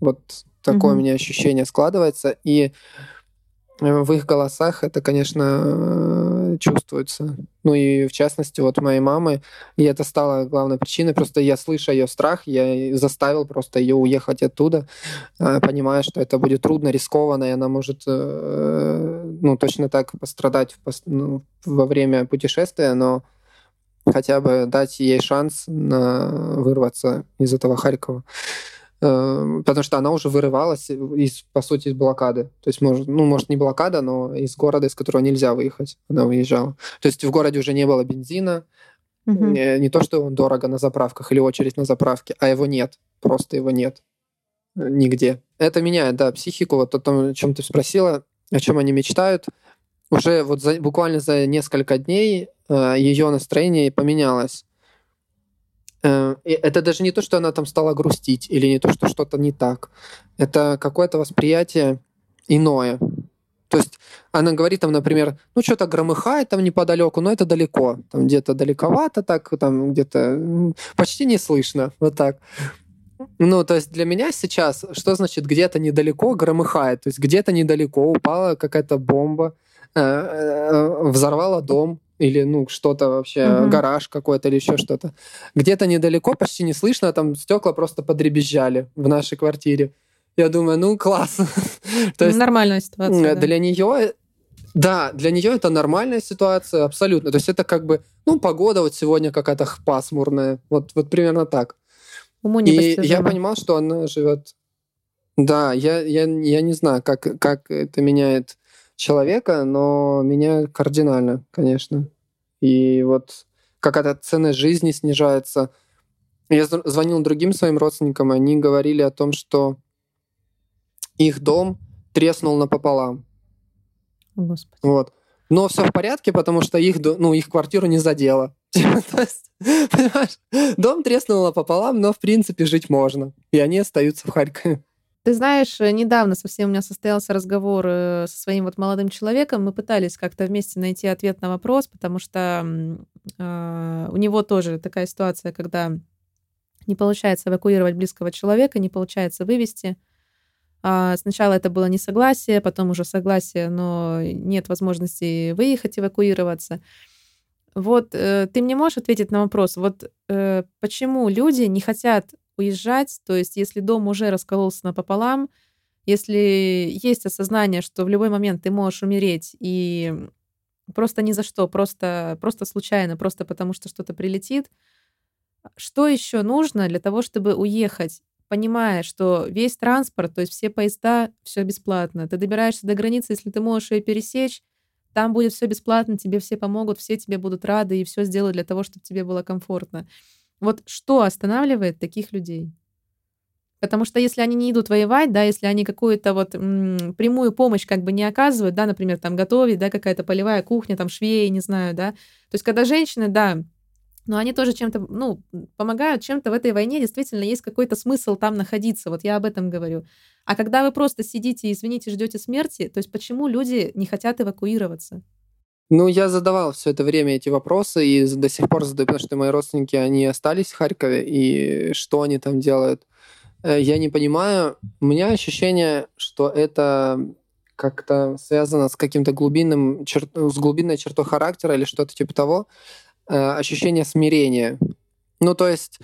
Вот такое mm-hmm. у меня ощущение складывается. И в их голосах это, конечно, чувствуется. Ну и в частности, вот моей мамы, и это стало главной причиной. Просто я слышу ее страх, я заставил просто ее уехать оттуда, э, понимая, что это будет трудно, рискованно, и она может, э, ну, точно так пострадать ну, во время путешествия, но хотя бы дать ей шанс на вырваться из этого Харькова. Э, потому что она уже вырывалась из, по сути, из блокады. То есть, может, ну, может, не блокада, но из города, из которого нельзя выехать. Она выезжала. То есть в городе уже не было бензина. Угу. Не, не то, что он дорого на заправках или очередь на заправке, а его нет. Просто его нет. Нигде. Это меняет, да, психику. Вот о том, о чем ты спросила, о чем они мечтают. Уже вот за, буквально за несколько дней Э, ее настроение поменялось. Э, это даже не то, что она там стала грустить, или не то, что что-то не так. Это какое-то восприятие иное. То есть она говорит там, например, ну что-то громыхает там неподалеку, но это далеко, там где-то далековато, так там где-то почти не слышно, вот так. Ну, то есть для меня сейчас, что значит где-то недалеко громыхает? То есть где-то недалеко упала какая-то бомба, э, взорвала дом, или ну что-то вообще, угу. гараж какой-то или еще что-то. Где-то недалеко, почти не слышно, там стекла просто подребезжали в нашей квартире. Я думаю, ну класс. *laughs* То есть нормальная ситуация. Для да. нее да, для нее это нормальная ситуация, абсолютно. То есть это как бы, ну, погода вот сегодня какая-то пасмурная. Вот, вот примерно так. Уму И я понимал, что она живет... Да, я, я, я не знаю, как, как это меняет человека, но меня кардинально, конечно. И вот какая-то ценность жизни снижается. Я звонил другим своим родственникам, и они говорили о том, что их дом треснул напополам. Господи. Вот. Но все в порядке, потому что их, ну, их квартиру не задело. *laughs* Понимаешь? Дом треснул напополам, но в принципе жить можно. И они остаются в Харькове. Ты знаешь, э, недавно совсем у меня состоялся разговор э, со своим вот молодым человеком. Мы пытались как-то вместе найти ответ на вопрос, потому что э, у него тоже такая ситуация, когда не получается эвакуировать близкого человека, не получается вывести. А сначала это было несогласие, потом уже согласие, но нет возможности выехать, эвакуироваться. Вот э, ты мне можешь ответить на вопрос, вот э, почему люди не хотят уезжать, то есть если дом уже раскололся напополам, если есть осознание, что в любой момент ты можешь умереть, и просто ни за что, просто, просто случайно, просто потому что что-то прилетит, что еще нужно для того, чтобы уехать, понимая, что весь транспорт, то есть все поезда, все бесплатно. Ты добираешься до границы, если ты можешь ее пересечь, там будет все бесплатно, тебе все помогут, все тебе будут рады и все сделают для того, чтобы тебе было комфортно. Вот что останавливает таких людей? Потому что если они не идут воевать, да, если они какую-то вот м, прямую помощь как бы не оказывают, да, например, там готовить, да, какая-то полевая кухня, там швеи, не знаю, да. То есть когда женщины, да, но они тоже чем-то, ну, помогают чем-то в этой войне, действительно есть какой-то смысл там находиться, вот я об этом говорю. А когда вы просто сидите, извините, ждете смерти, то есть почему люди не хотят эвакуироваться? Ну, я задавал все это время эти вопросы и до сих пор задаю, потому что мои родственники, они остались в Харькове, и что они там делают. Э, я не понимаю. У меня ощущение, что это как-то связано с каким-то глубинным, чер... с глубинной чертой характера или что-то типа того. Э, ощущение смирения. Ну, то есть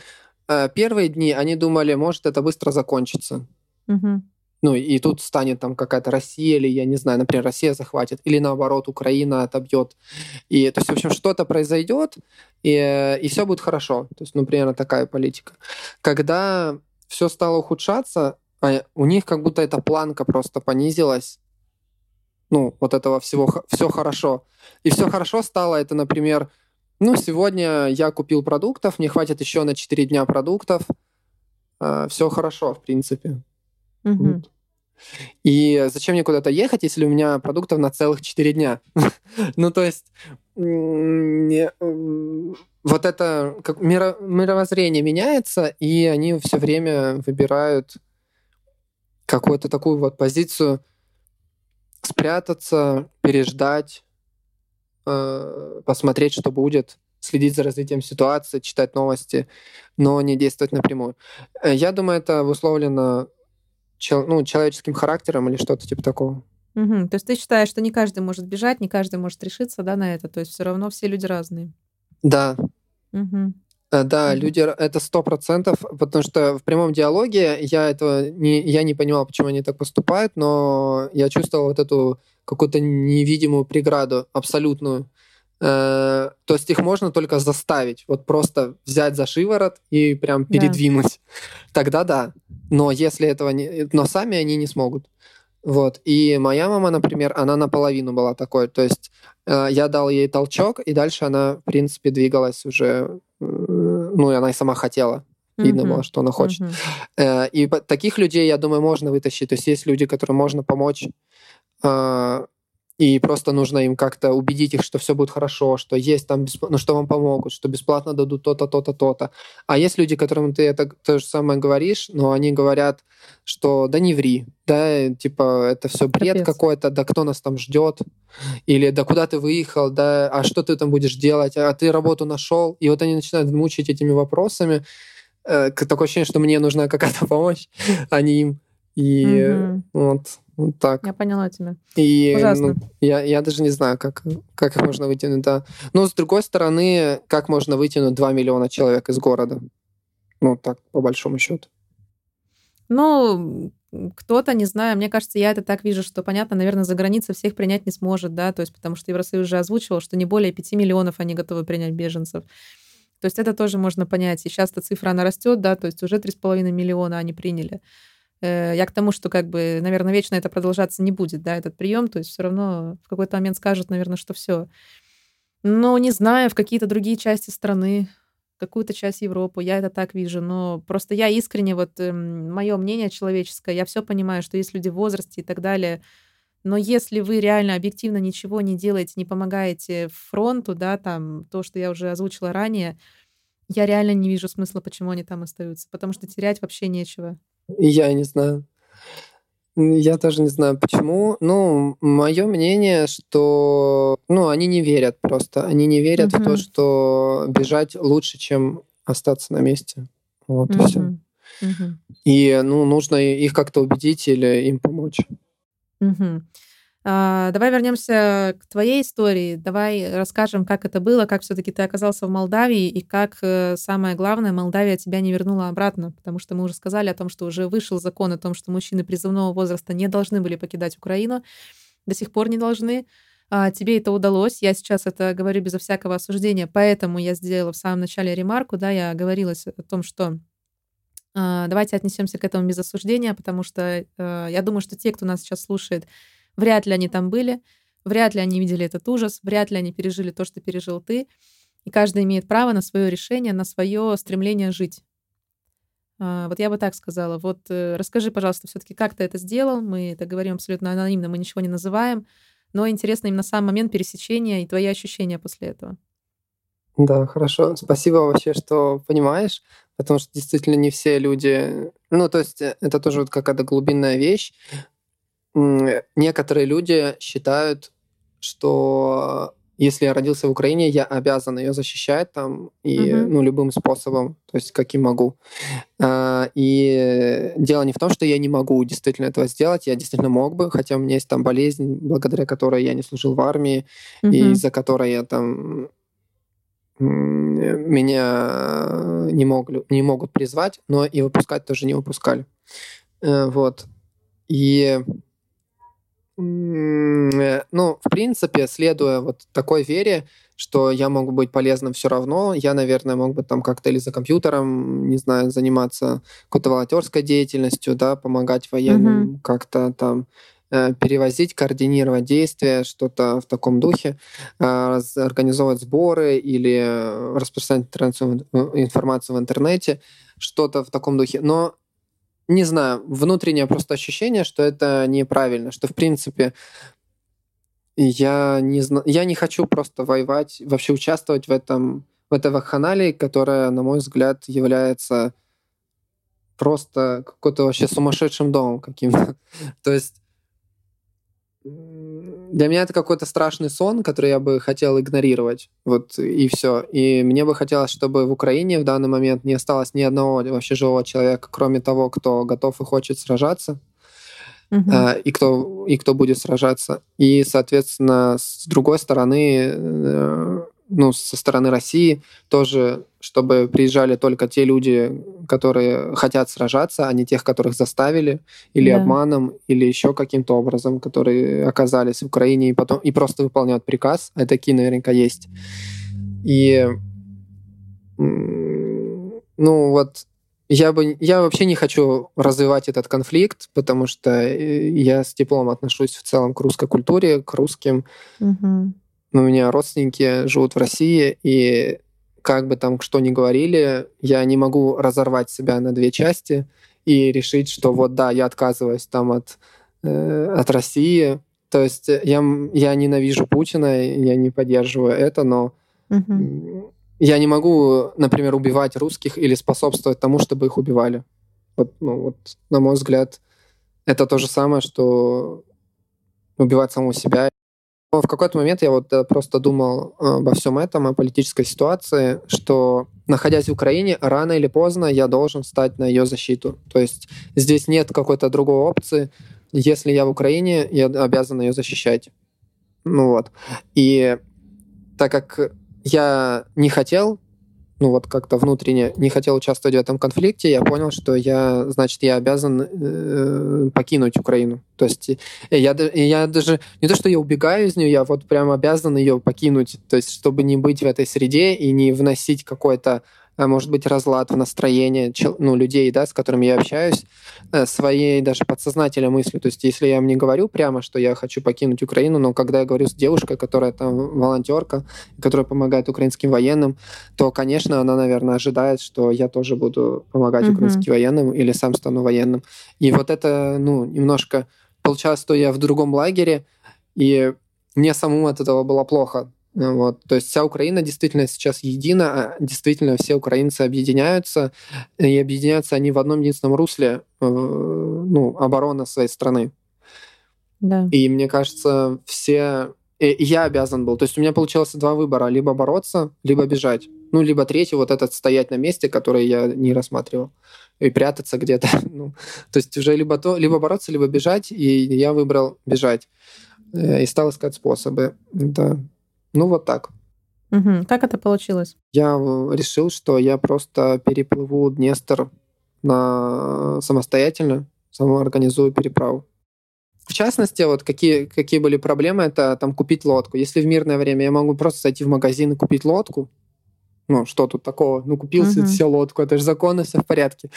э, первые дни они думали, может, это быстро закончится. Угу. Ну, и тут станет там какая-то Россия, или, я не знаю, например, Россия захватит, или наоборот, Украина отобьет. И, то есть, в общем, что-то произойдет, и, и все будет хорошо. То есть, ну, примерно такая политика. Когда все стало ухудшаться, а у них как будто эта планка просто понизилась. Ну, вот этого всего, все хорошо. И все хорошо стало, это, например, ну, сегодня я купил продуктов, мне хватит еще на 4 дня продуктов. А, все хорошо, в принципе. И зачем мне куда-то ехать, если у меня продуктов на целых 4 дня? *laughs* ну, то есть вот это мировоззрение меняется, и они все время выбирают какую-то такую вот позицию спрятаться, переждать, э, посмотреть, что будет, следить за развитием ситуации, читать новости, но не действовать напрямую. Э, я думаю, это обусловлено чел, ну, человеческим характером или что-то типа такого. Угу. То есть ты считаешь, что не каждый может бежать, не каждый может решиться да, на это. То есть все равно все люди разные. Да. Угу. Да, угу. люди это сто процентов, потому что в прямом диалоге я этого не, я не понимал, почему они так поступают, но я чувствовал вот эту какую-то невидимую преграду абсолютную. Э, то есть их можно только заставить, вот просто взять за шиворот и прям передвинуть. Да. Тогда да. Но если этого не, но сами они не смогут. Вот. И моя мама, например, она наполовину была такой. То есть э, я дал ей толчок, и дальше она, в принципе, двигалась уже. Э, ну, и она и сама хотела. Видно mm-hmm. было, что она хочет. Mm-hmm. Э, и таких людей, я думаю, можно вытащить. То есть есть люди, которым можно помочь. Э, и просто нужно им как-то убедить их, что все будет хорошо, что есть там, бесп... ну, что вам помогут, что бесплатно дадут то-то, то-то, то-то. А есть люди, которым ты это то же самое говоришь, но они говорят, что да не ври, да, типа это все бред какой-то, да кто нас там ждет, или да куда ты выехал, да, а что ты там будешь делать, а ты работу нашел, и вот они начинают мучить этими вопросами. Э, такое ощущение, что мне нужна какая-то помощь, *laughs* а не им. И угу. вот вот так. Я поняла тебя. И Ужасно. Ну, я, я даже не знаю, как, как их можно вытянуть, да. Но с другой стороны, как можно вытянуть 2 миллиона человек из города? Ну, так, по большому счету. Ну, кто-то, не знаю, мне кажется, я это так вижу, что, понятно, наверное, за границей всех принять не сможет, да, то есть потому что Евросоюз уже озвучивал, что не более 5 миллионов они готовы принять беженцев. То есть это тоже можно понять. И сейчас эта цифра, она растет, да, то есть уже 3,5 миллиона они приняли. Э, я к тому, что как бы, наверное, вечно это продолжаться не будет, да, этот прием, то есть все равно в какой-то момент скажут, наверное, что все. Но не знаю, в какие-то другие части страны, какую-то часть Европы, я это так вижу, но просто я искренне, вот э, мое мнение человеческое, я все понимаю, что есть люди в возрасте и так далее, но если вы реально объективно ничего не делаете, не помогаете фронту, да, там, то, что я уже озвучила ранее, я реально не вижу смысла, почему они там остаются, потому что терять вообще нечего. Я не знаю. Я даже не знаю, почему. Ну, мое мнение, что ну, они не верят просто. Они не верят угу. в то, что бежать лучше, чем остаться на месте. Вот угу. и все. Угу. И ну, нужно их как-то убедить или им помочь. Угу. А, давай вернемся к твоей истории. Давай расскажем, как это было, как все-таки ты оказался в Молдавии и как, э, самое главное, Молдавия тебя не вернула обратно, потому что мы уже сказали о том, что уже вышел закон о том, что мужчины призывного возраста не должны были покидать Украину, до сих пор не должны. А, тебе это удалось. Я сейчас это говорю безо всякого осуждения, поэтому я сделала в самом начале ремарку, да, я говорила о том, что а, давайте отнесемся к этому без осуждения, потому что э, я думаю, что те, кто нас сейчас слушает, Вряд ли они там были, вряд ли они видели этот ужас, вряд ли они пережили то, что пережил ты. и каждый имеет право на свое решение, на свое стремление жить. А, вот я бы так сказала. Вот э, расскажи, пожалуйста, все-таки, как ты это сделал? Мы это говорим абсолютно анонимно, мы ничего не называем, но интересно именно сам момент пересечения и твои ощущения после этого. Да, хорошо. Спасибо вообще, что понимаешь, потому что действительно не все люди... Ну, то есть э, это тоже вот какая-то глубинная вещь. Некоторые люди считают, что если я родился в Украине, я обязан ее защищать там и uh-huh. ну любым способом, то есть каким могу. А, и дело не в том, что я не могу действительно этого сделать, я действительно мог бы, хотя у меня есть там болезнь, благодаря которой я не служил в армии uh-huh. и из-за которой я там меня не, мог, не могут призвать, но и выпускать тоже не выпускали. Э, вот. И Э, ну, в принципе, следуя вот такой вере, что я могу быть полезным все равно, я, наверное, мог бы там как-то или за компьютером, не знаю, заниматься какой-то волонтерской деятельностью, да, помогать военным, mm-hmm. как-то там э, перевозить, координировать действия, что-то в таком духе, э, организовывать сборы или распространять информацию в интернете, что-то в таком духе. Но не знаю, внутреннее просто ощущение, что это неправильно, что в принципе я не знаю, я не хочу просто воевать, вообще участвовать в этом в этой вакханалии, которая, на мой взгляд, является просто какой-то вообще сумасшедшим домом каким-то. *laughs* То есть для меня это какой-то страшный сон, который я бы хотел игнорировать. Вот и все. И мне бы хотелось, чтобы в Украине в данный момент не осталось ни одного вообще живого человека, кроме того, кто готов и хочет сражаться. Uh-huh. и кто и кто будет сражаться. И, соответственно, с другой стороны, э, ну, со стороны России тоже, чтобы приезжали только те люди, которые хотят сражаться, а не тех, которых заставили, или да. обманом, или еще каким-то образом, которые оказались в Украине и потом и просто выполняют приказ, а такие наверняка есть. И ну вот я бы я вообще не хочу развивать этот конфликт, потому что э, я с теплом отношусь в целом к русской культуре, к русским. Угу у меня родственники живут в России, и как бы там что ни говорили, я не могу разорвать себя на две части и решить, что вот да, я отказываюсь там от, э, от России. То есть я, я ненавижу Путина, я не поддерживаю это, но угу. я не могу, например, убивать русских или способствовать тому, чтобы их убивали. Вот, ну, вот, на мой взгляд, это то же самое, что убивать самого себя. В какой-то момент я вот э, просто думал э, обо всем этом, о политической ситуации, что, находясь в Украине, рано или поздно я должен стать на ее защиту. То есть здесь нет какой-то другой опции. Если я в Украине, я обязан ее защищать. Ну вот. И так как я не хотел ну вот как-то внутренне не хотел участвовать в этом конфликте, я понял, что я, значит, я обязан э, покинуть Украину. То есть я, я даже не то, что я убегаю из нее, я вот прям обязан ее покинуть, то есть чтобы не быть в этой среде и не вносить какой-то может быть, разлад в настроении ну, людей, да, с которыми я общаюсь, э, своей даже подсознательной мыслью. То есть, если я им не говорю прямо, что я хочу покинуть Украину, но когда я говорю с девушкой, которая там волонтерка, которая помогает украинским военным, то, конечно, она, наверное, ожидает, что я тоже буду помогать mm-hmm. украинским военным или сам стану военным. И вот это, ну, немножко получалось, что я в другом лагере, и мне самому от этого было плохо. Вот. То есть вся Украина действительно сейчас едина, а действительно все украинцы объединяются, и объединяются они в одном единственном русле, э, ну, оборона своей страны. Да. И мне кажется, все... И я обязан был. То есть у меня получилось два выбора. Либо бороться, либо бежать. Ну, либо третий, вот этот стоять на месте, который я не рассматривал. И прятаться где-то. *laughs* Ну, то есть уже либо, то, либо бороться, либо бежать. И я выбрал бежать. Э, и стал искать способы. Да. Ну, вот так. Угу. Как это получилось? Я решил, что я просто переплыву Днестр на самостоятельно, самоорганизую переправу. В частности, вот какие, какие были проблемы, это там купить лодку. Если в мирное время я могу просто зайти в магазин и купить лодку, ну, что тут такого? Ну, купил uh-huh. все лодку, это же законно, все в порядке.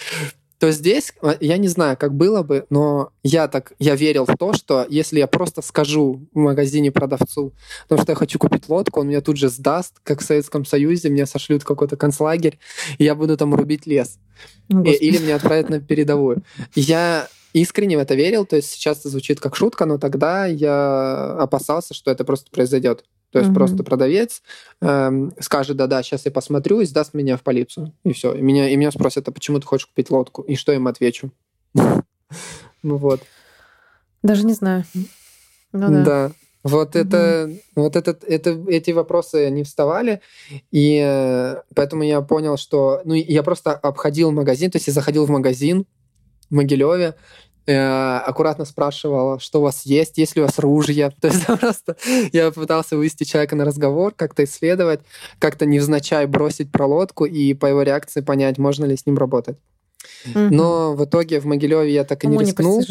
То здесь, э, я не знаю, как было бы, но я так, я верил в то, что если я просто скажу в магазине продавцу, потому что я хочу купить лодку, он меня тут же сдаст, как в Советском Союзе, мне сошлют какой-то концлагерь, и я буду там рубить лес. О, или меня отправят на передовую. Я искренне в это верил, то есть сейчас это звучит как шутка, но тогда я опасался, что это просто произойдет. То есть угу. просто продавец эм, скажет, да-да, сейчас я посмотрю и сдаст меня в полицию. И все. И меня, и меня спросят, а почему ты хочешь купить лодку? И что им отвечу? *laughs* Ну вот. Даже не знаю. Ну, да. да. Вот это, вот этот, это, эти вопросы не вставали, и э, поэтому я понял, что, ну, я просто обходил магазин, то есть я заходил в магазин в Могилеве, Э, аккуратно спрашивала, что у вас есть, есть ли у вас ружья. *laughs* То есть просто я пытался вывести человека на разговор, как-то исследовать, как-то невзначай бросить про лодку и по его реакции понять, можно ли с ним работать. Угу. Но в итоге в Могилеве я так и не рискнул.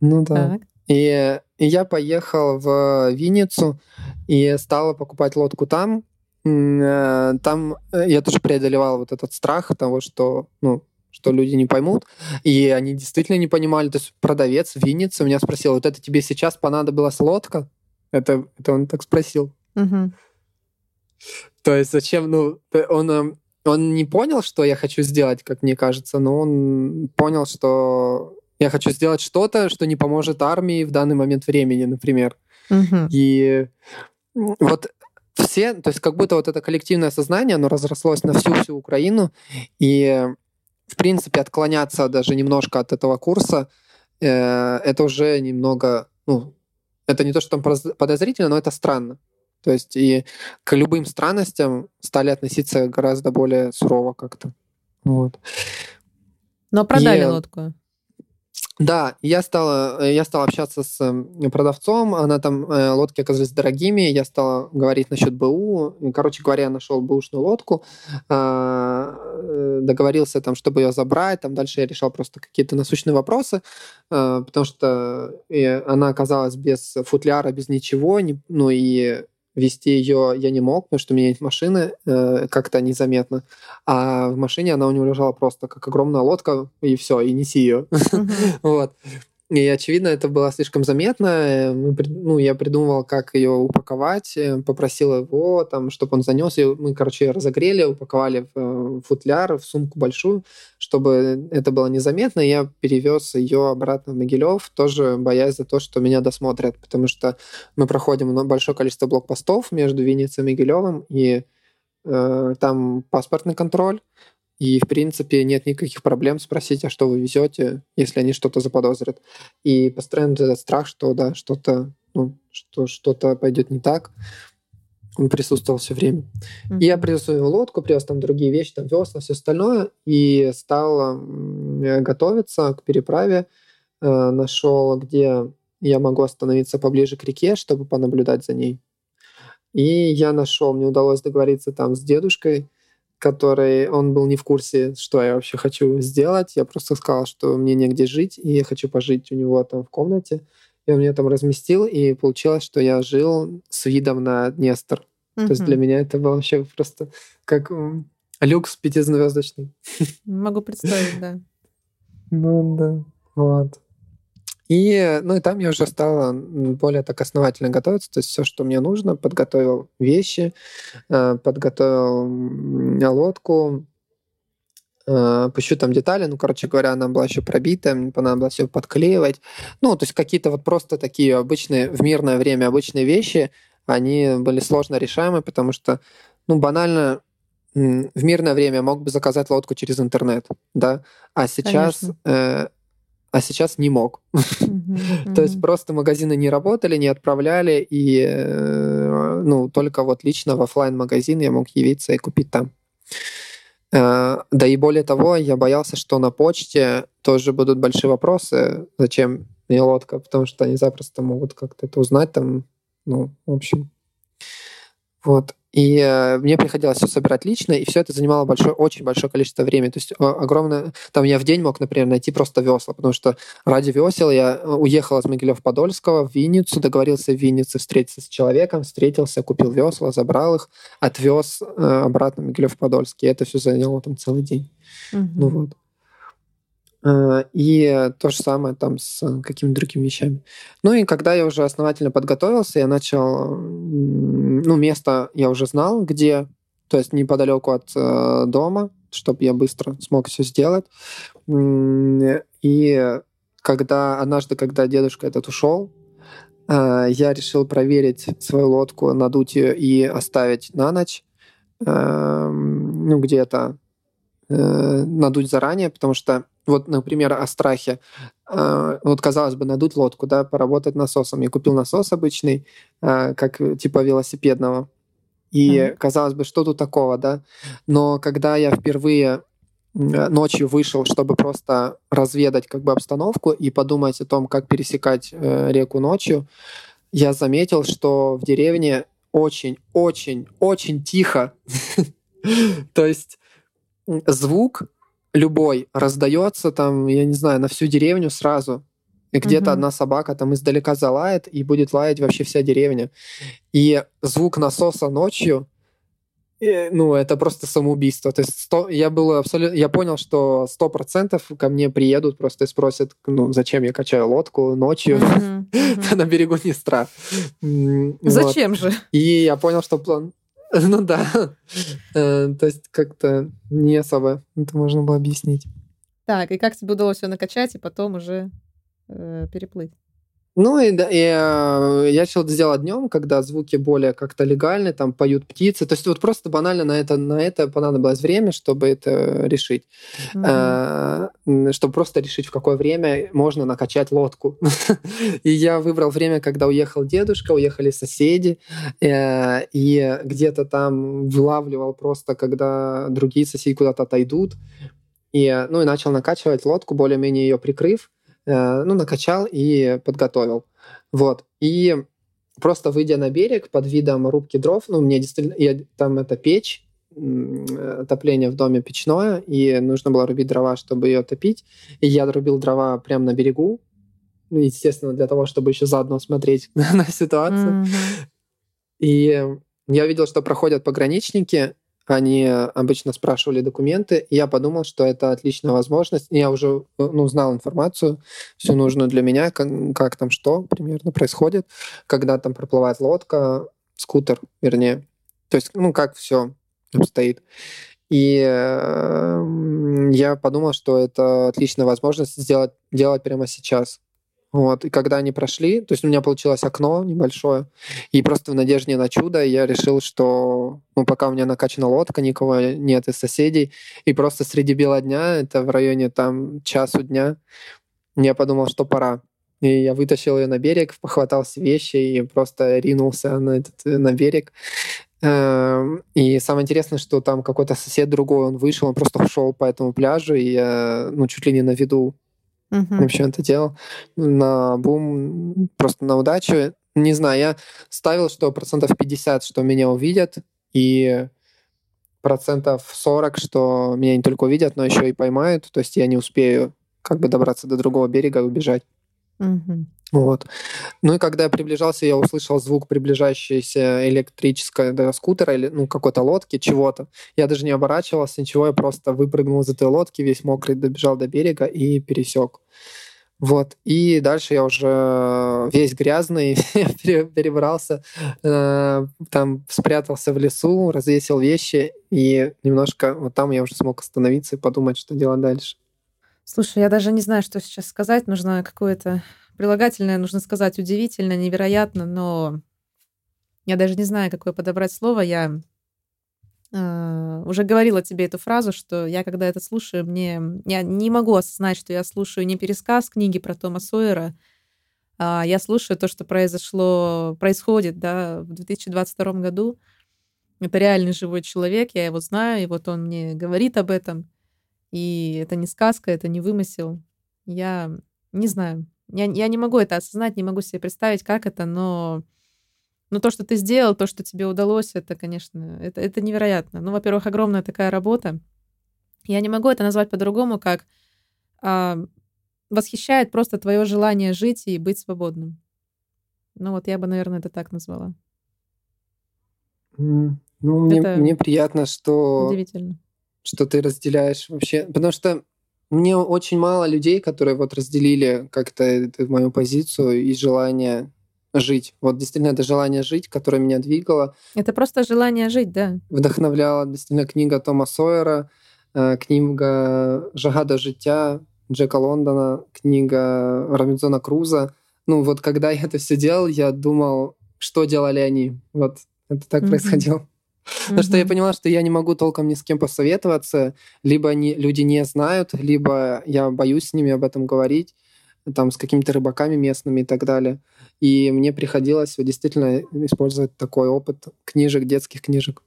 Ну да. И, и я поехал в Винницу и стал покупать лодку там. Э, там э, я тоже преодолевал вот этот страх того, что ну, что люди не поймут. И они действительно не понимали. То есть продавец в Виннице меня спросил, вот это тебе сейчас понадобилась лодка? Это, это он так спросил. Угу. То есть зачем, ну, он, эм, он не понял, что я хочу сделать, как мне кажется, но он понял, что я хочу сделать что-то, что не поможет армии в данный момент времени, например. Угу. И вот все, то есть как будто вот это коллективное сознание, оно разрослось на всю-всю Украину, и в принципе, отклоняться даже немножко от этого курса, э, это уже немного, ну, это не то, что там подозрительно, но это странно. То есть и к любым странностям стали относиться гораздо более сурово как-то. Вот. Но продали и... лодку. Да, я стал, э, я стал общаться с эм, продавцом, она там, э, лодки оказались дорогими, я стал говорить насчет БУ, короче говоря, я нашел бэушную лодку, а, э, договорился там, чтобы ее забрать, там дальше я решал просто какие-то насущные вопросы, потому что она оказалась без футляра, без ничего, ну и вести ее я не мог, потому что у меня есть машины, э, как-то незаметно. А в машине она у него лежала просто как огромная лодка, и все, и неси ее. *laughs* вот. И, очевидно, это было слишком заметно. Мы, ну, я придумывал, как ее упаковать, э, попросил его, там, чтобы он занес ее. Мы, короче, разогрели, упаковали в э, футляр, в сумку большую, чтобы это было незаметно. Я перевез ее обратно в Могилев, тоже боясь за то, что меня досмотрят, потому что мы проходим большое количество блокпостов между Винницей и Могилевым, и э, там паспортный контроль, и, в принципе, нет никаких проблем спросить, а что вы везете, если они что-то заподозрят. И постоянно этот страх, что да, что-то, ну, что что-то пойдет не так, он присутствовал все время. Mm-hmm. И я привез свою лодку, привез там другие вещи, там весла, все остальное, и стал готовиться к переправе. Э, нашел, где я могу остановиться поближе к реке, чтобы понаблюдать за ней. И я нашел, мне удалось договориться там с дедушкой, который он был не в курсе, что я вообще хочу сделать. Я просто сказал, что мне негде жить, и я хочу пожить у него там в комнате. И он меня там разместил, и получилось, что я жил с видом на Днестр. Mm-hmm. То есть для меня это было вообще просто как люкс пятизвездочный. Могу представить, да. *laughs* Ну да, вот. И, ну, и там я уже стал более так основательно готовиться. То есть все, что мне нужно, подготовил вещи, э, подготовил лодку, э, пущу там детали, ну, короче говоря, она была еще пробита, мне понадобилось все подклеивать. Ну, то есть какие-то вот просто такие обычные, в мирное время обычные вещи, они были сложно решаемы, потому что, ну, банально, в мирное время мог бы заказать лодку через интернет, да, а сейчас а сейчас не мог. *laughs* То есть просто магазины не работали, не отправляли, и э, ну, только вот лично в офлайн магазин я мог явиться и купить там. Э, да и более того, я боялся, что на почте тоже будут большие вопросы, зачем мне лодка, потому что они запросто могут как-то это узнать там, ну, в общем. Вот. И э, мне приходилось все собирать лично, и все это занимало большое, очень большое количество времени. То есть огромное... Там я в день мог, например, найти просто весла, потому что ради весел я э, уехал из Могилев-Подольского в Винницу, договорился в Виннице встретиться с человеком, встретился, купил весла, забрал их, отвез э, обратно в Могилев-Подольский. И это все заняло там целый день. Угу. Ну вот. Э, и то же самое там с какими-то другими вещами. Ну и когда я уже основательно подготовился, я начал... Ну, место я уже знал, где, то есть неподалеку от э, дома, чтобы я быстро смог все сделать. И когда однажды, когда дедушка этот ушел, э, я решил проверить свою лодку, надуть ее и оставить на ночь, ну, где-то надуть заранее, потому что вот, например, о страхе. А, вот, казалось бы, надуть лодку, да, поработать насосом. Я купил насос обычный, а, как типа велосипедного. И, mm-hmm. казалось бы, что тут такого, да? Но когда я впервые ночью вышел, чтобы просто разведать как бы обстановку и подумать о том, как пересекать э, реку ночью, я заметил, что в деревне очень-очень-очень тихо. *laughs* То есть звук любой раздается там, я не знаю, на всю деревню сразу. И где-то угу. одна собака там издалека залает, и будет лаять вообще вся деревня. И звук насоса ночью, и, ну, это просто самоубийство. То есть сто, я был абсолютно... Я понял, что сто процентов ко мне приедут просто и спросят, ну, зачем я качаю лодку ночью *laughs* на берегу Днестра. Зачем же? И я понял, что план... *laughs* Ну да. Э, то есть как-то не особо это можно было объяснить. Так, и как тебе удалось все накачать и потом уже э, переплыть? Ну и, да, и э, я решил это сделать днем, когда звуки более как-то легальны, там поют птицы. То есть вот просто банально на это, на это понадобилось время, чтобы это решить. Mm-hmm. Э, чтобы просто решить, в какое время можно накачать лодку. *laughs* и я выбрал время, когда уехал дедушка, уехали соседи, э, и где-то там вылавливал просто, когда другие соседи куда-то отойдут. И, ну и начал накачивать лодку, более-менее ее прикрыв. Э, ну, накачал и подготовил. Вот. И просто выйдя на берег под видом рубки дров, ну, мне действительно, я, там это печь, отопление в доме печное, и нужно было рубить дрова, чтобы ее топить. И я рубил дрова прямо на берегу, ну, естественно, для того, чтобы еще заодно смотреть *laughs* на ситуацию. Mm-hmm. И я видел, что проходят пограничники, они обычно спрашивали документы, и я подумал, что это отличная возможность. Я уже ну, знал информацию, всю нужную для меня, как, как там что примерно происходит, когда там проплывает лодка, скутер, вернее. То есть, ну, как все обстоит. И э, я подумал, что это отличная возможность сделать, делать прямо сейчас. Вот. И когда они прошли, то есть у меня получилось окно небольшое, и просто в надежде на чудо я решил, что ну, пока у меня накачана лодка, никого нет из соседей, и просто среди бела дня, это в районе там часу дня, я подумал, что пора. И я вытащил ее на берег, похватал все вещи и просто ринулся на, этот, на берег. Эм, и самое интересное, что там какой-то сосед другой, он вышел, он просто ушел по этому пляжу, и я, ну, чуть ли не на виду Uh-huh. Вообще это делал на бум, просто на удачу. Не знаю, я ставил, что процентов 50, что меня увидят, и процентов 40, что меня не только увидят, но еще и поймают. То есть я не успею как бы добраться до другого берега и убежать. Угу. Вот. Ну и когда я приближался, я услышал звук приближающейся электрического да, скутера или ну, какой-то лодки, чего-то. Я даже не оборачивался, ничего, я просто выпрыгнул из этой лодки, весь мокрый, добежал до берега и пересек. Вот. И дальше я уже весь грязный *laughs* перебрался, э, там спрятался в лесу, развесил вещи, и немножко вот там я уже смог остановиться и подумать, что делать дальше. Слушай, я даже не знаю, что сейчас сказать. Нужно какое-то прилагательное нужно сказать удивительно, невероятно, но я даже не знаю, какое подобрать слово. Я э, уже говорила тебе эту фразу, что я, когда это слушаю, мне я не могу осознать, что я слушаю не пересказ книги про Тома Сойера, а я слушаю то, что произошло, происходит, да, в 2022 году. Это реальный живой человек, я его знаю, и вот он мне говорит об этом. И это не сказка, это не вымысел. Я не знаю, я, я не могу это осознать, не могу себе представить, как это, но Но то, что ты сделал, то, что тебе удалось, это, конечно, это, это невероятно. Ну, во-первых, огромная такая работа. Я не могу это назвать по-другому, как а, восхищает просто твое желание жить и быть свободным. Ну вот я бы, наверное, это так назвала. Ну, мне, это мне приятно, что... Удивительно. Что ты разделяешь вообще. Потому что мне очень мало людей, которые вот разделили как-то мою позицию и желание жить. Вот действительно это желание жить, которое меня двигало. Это просто желание жить, да. Вдохновляла действительно книга Тома Сойера, э, книга «Жага до життя», Джека Лондона, книга Робинзона Круза. Ну вот когда я это все делал, я думал, что делали они. Вот это так mm-hmm. происходило. Потому что я поняла, что я не могу толком ни с кем посоветоваться, либо они, люди не знают, либо я боюсь с ними об этом говорить, там с какими-то рыбаками местными и так далее. И мне приходилось действительно использовать такой опыт книжек, детских книжек.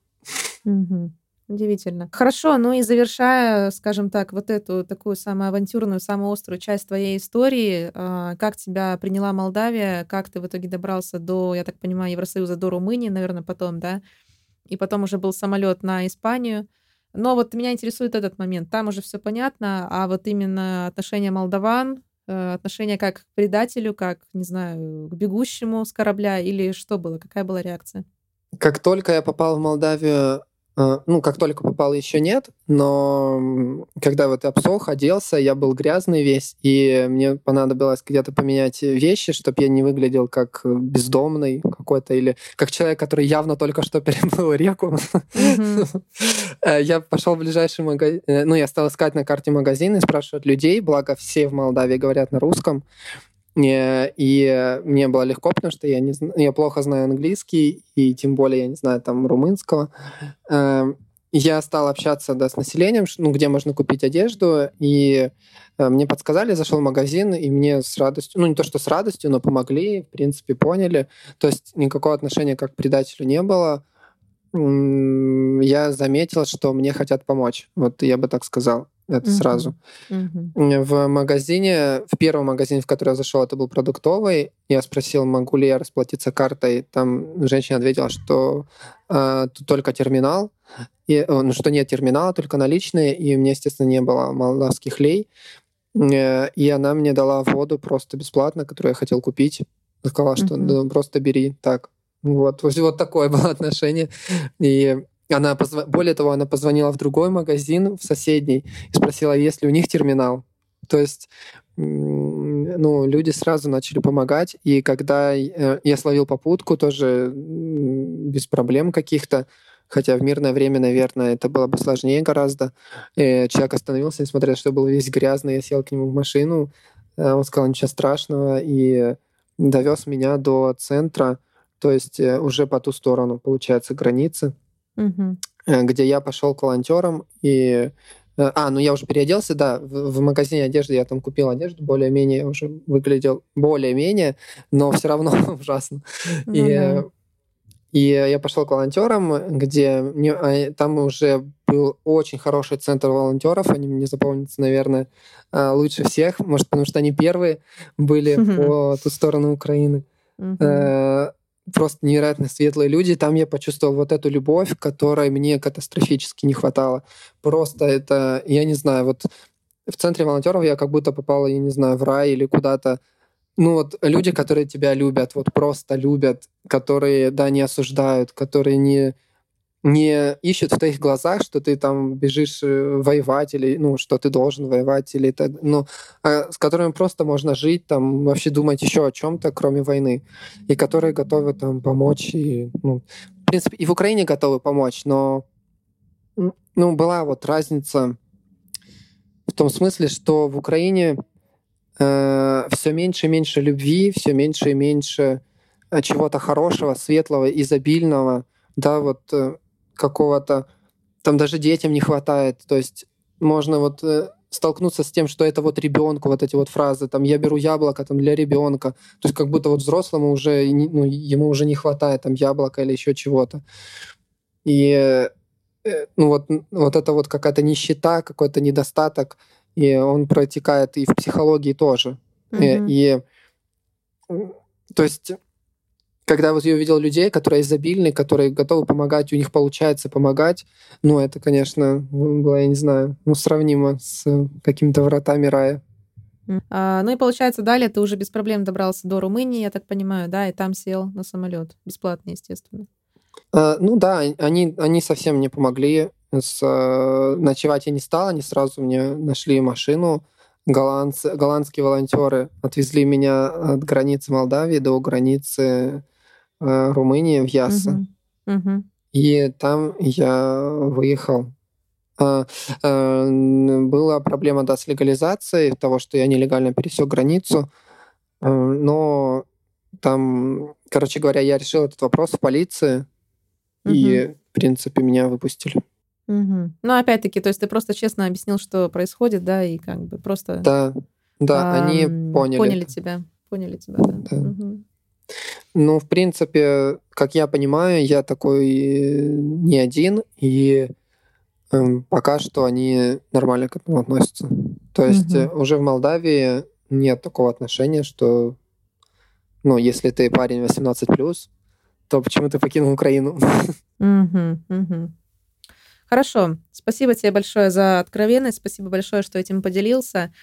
Mm-hmm. Удивительно. Хорошо, ну и завершая, скажем так, вот эту такую самую авантюрную, самую острую часть твоей истории, а, как тебя приняла Молдавия, как ты в итоге добрался до, я так понимаю, Евросоюза, до Румынии, наверное, потом, да? И потом уже был самолет на Испанию. Но вот меня интересует этот момент. Там уже все понятно, а вот именно отношение молдаван, э, отношение как к предателю, как, не знаю, к бегущему с корабля, или что было, какая была реакция? Как только я попал в Молдавию, ну, как только попал, еще нет, но когда вот обсох, оделся, я был грязный весь, и мне понадобилось где-то поменять вещи, чтобы я не выглядел как бездомный какой-то, или как человек, который явно только что *laughs* переплыл реку. *laughs* Э, я пошел в ближайший магазин, э, ну, я стал искать на карте магазины, спрашивать людей, благо все в Молдавии говорят на русском, и мне было легко, потому что я, не, я плохо знаю английский, и тем более я не знаю там румынского. Эм, я стал общаться да, с населением, ну, где можно купить одежду, и э, мне подсказали, зашел в магазин, и мне с радостью, ну, не то, что с радостью, но помогли, в принципе, поняли. То есть никакого отношения как к предателю не было. Я заметил, что мне хотят помочь. Вот я бы так сказал это угу. сразу. Угу. В магазине, в первом магазине, в который я зашел, это был продуктовый. Я спросил, могу ли я расплатиться картой. Там женщина ответила, что э, тут только терминал, и, ну, что нет терминала, только наличные, и у меня, естественно, не было молдавских лей. Э, и она мне дала воду просто бесплатно, которую я хотел купить. Сказала, что да, просто бери так. Вот, вот такое было отношение. И она позв... Более того, она позвонила в другой магазин, в соседний, и спросила, есть ли у них терминал. То есть ну, люди сразу начали помогать, и когда э, я словил попутку, тоже без проблем каких-то, хотя в мирное время, наверное, это было бы сложнее гораздо. И э, человек остановился, несмотря что был весь грязный, я сел к нему в машину, э, он сказал, ничего страшного, и довез меня до центра, то есть уже по ту сторону, получается, границы угу. где я пошел к волонтерам и э, а, ну я уже переоделся, да, в, в магазине одежды я там купил одежду, более-менее уже выглядел более-менее, но все равно *laughs* ужасно. Ну, и, да. и я пошел к волонтерам, где мне, а, там уже был очень хороший центр волонтеров, они мне запомнятся, наверное, а, лучше всех, может, потому что они первые были по ту сторону Украины просто невероятно светлые люди. Там я почувствовал вот эту любовь, которой мне катастрофически не хватало. Просто это, я не знаю, вот в центре волонтеров я как будто попал, я не знаю, в рай или куда-то. Ну вот люди, которые тебя любят, вот просто любят, которые, да, не осуждают, которые не не ищут в твоих глазах, что ты там бежишь э, воевать или, ну, что ты должен воевать или это, ну, а с которыми просто можно жить, там, вообще думать еще о чем-то, кроме войны, и которые готовы там помочь, и, ну, в принципе, и в Украине готовы помочь, но, ну, была вот разница в том смысле, что в Украине э, все меньше и меньше любви, все меньше и меньше э, чего-то хорошего, светлого, изобильного, да, вот э, какого-то... Там даже детям не хватает. То есть можно вот э, столкнуться с тем, что это вот ребенку, вот эти вот фразы, там, я беру яблоко там, для ребенка. То есть как будто вот взрослому уже, ну, ему уже не хватает там яблока или еще чего-то. И э, ну, вот, вот это вот какая-то нищета, какой-то недостаток, и он протекает и в психологии тоже. Mm-hmm. И, и то есть когда вот я увидел людей, которые изобильны, которые готовы помогать, у них получается помогать, ну, это, конечно, было, я не знаю, ну, сравнимо с какими-то вратами рая. А, ну и получается, далее ты уже без проблем добрался до Румынии, я так понимаю, да, и там сел на самолет. Бесплатно, естественно. А, ну да, они, они совсем не помогли. С, э, ночевать я не стал, они сразу мне нашли машину. Голландцы, голландские волонтеры отвезли меня от границы Молдавии до границы э, Румынии в Яссы. Угу. Угу. И там я выехал. Э, э, была проблема да, с легализацией того, что я нелегально пересек границу. Э, но там, короче говоря, я решил этот вопрос в полиции. Угу. И, в принципе, меня выпустили. Угу. Ну, опять-таки, то есть ты просто честно объяснил, что происходит, да, и как бы просто... Да, да, а, они поняли. Поняли тебя, поняли тебя, да. да. Угу. Ну, в принципе, как я понимаю, я такой не один, и э, пока что они нормально к этому относятся. То есть угу. уже в Молдавии нет такого отношения, что, ну, если ты парень 18+, то почему ты покинул Украину? *laughs* Угу, угу. Хорошо. Спасибо тебе большое за откровенность. Спасибо большое, что этим поделился.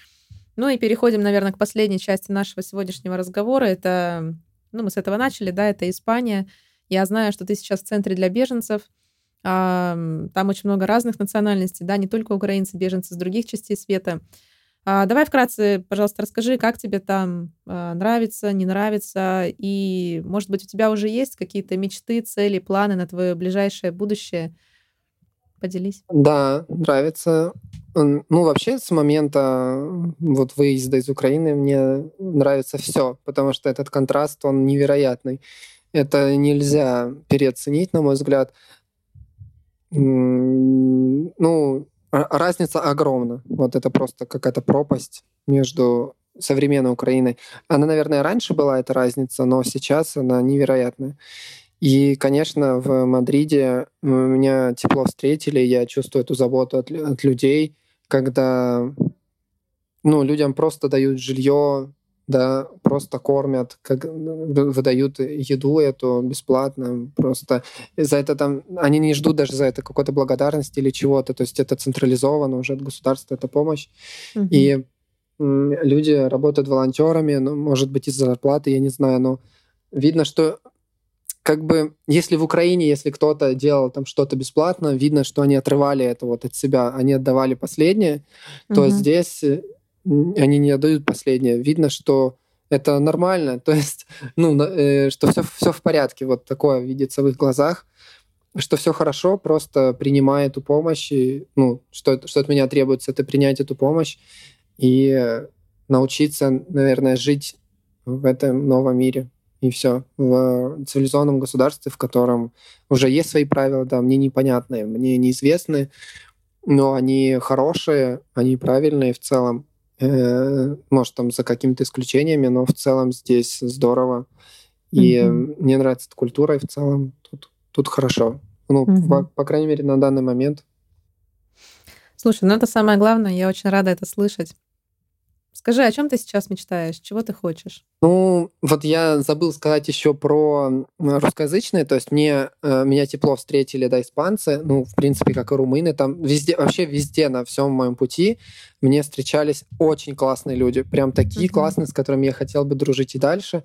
Ну и переходим, наверное, к последней части нашего сегодняшнего разговора. Это, ну, мы с этого начали, да, это Испания. Я знаю, что ты сейчас в центре для беженцев. Там очень много разных национальностей, да, не только украинцы, беженцы с других частей света. А, давай вкратце, пожалуйста, расскажи, как тебе там а, нравится, не нравится, и, может быть, у тебя уже есть какие-то мечты, цели, планы на твое ближайшее будущее – Поделись. Да, нравится. Ну, вообще, с момента вот выезда из Украины мне нравится все, потому что этот контраст, он невероятный. Это нельзя переоценить, на мой взгляд. Ну, разница огромна. Вот это просто какая-то пропасть между современной Украиной. Она, наверное, раньше была эта разница, но сейчас она невероятная. И, конечно, в Мадриде меня тепло встретили, я чувствую эту заботу от, от людей, когда ну, людям просто дают жилье, да, просто кормят, как, выдают еду эту бесплатно, просто за это там, они не ждут даже за это какой-то благодарности или чего-то, то есть это централизовано уже от государства, это помощь. Mm-hmm. И люди работают волонтерами, ну, может быть, из-за зарплаты, я не знаю, но видно, что как бы, если в Украине, если кто-то делал там что-то бесплатно, видно, что они отрывали это вот от себя, они отдавали последнее, угу. то здесь э, они не отдают последнее. Видно, что это нормально, *laughs* то есть, ну, э, что все, все в порядке, вот такое видится в их глазах, что все хорошо, просто принимай эту помощь, и, ну, что, что от меня требуется, это принять эту помощь и научиться, наверное, жить в этом новом мире и все. В цивилизованном государстве, в котором уже есть свои правила, да, мне непонятные, мне неизвестны, но они хорошие, они правильные в целом. Э, может, там за какими-то исключениями, но в целом здесь здорово. И mm-hmm. мне нравится эта культура, и в целом тут, тут хорошо. Ну, mm-hmm. по, по крайней мере, на данный момент. Слушай, ну это самое главное, я очень рада это слышать. Скажи, о чем ты сейчас мечтаешь? Чего ты хочешь? Ну, вот я забыл сказать еще про русскоязычные, то есть мне э, меня тепло встретили, да, испанцы, ну, в принципе, как и румыны, там везде, вообще везде на всем моем пути мне встречались очень классные люди, прям такие mm-hmm. классные, с которыми я хотел бы дружить и дальше,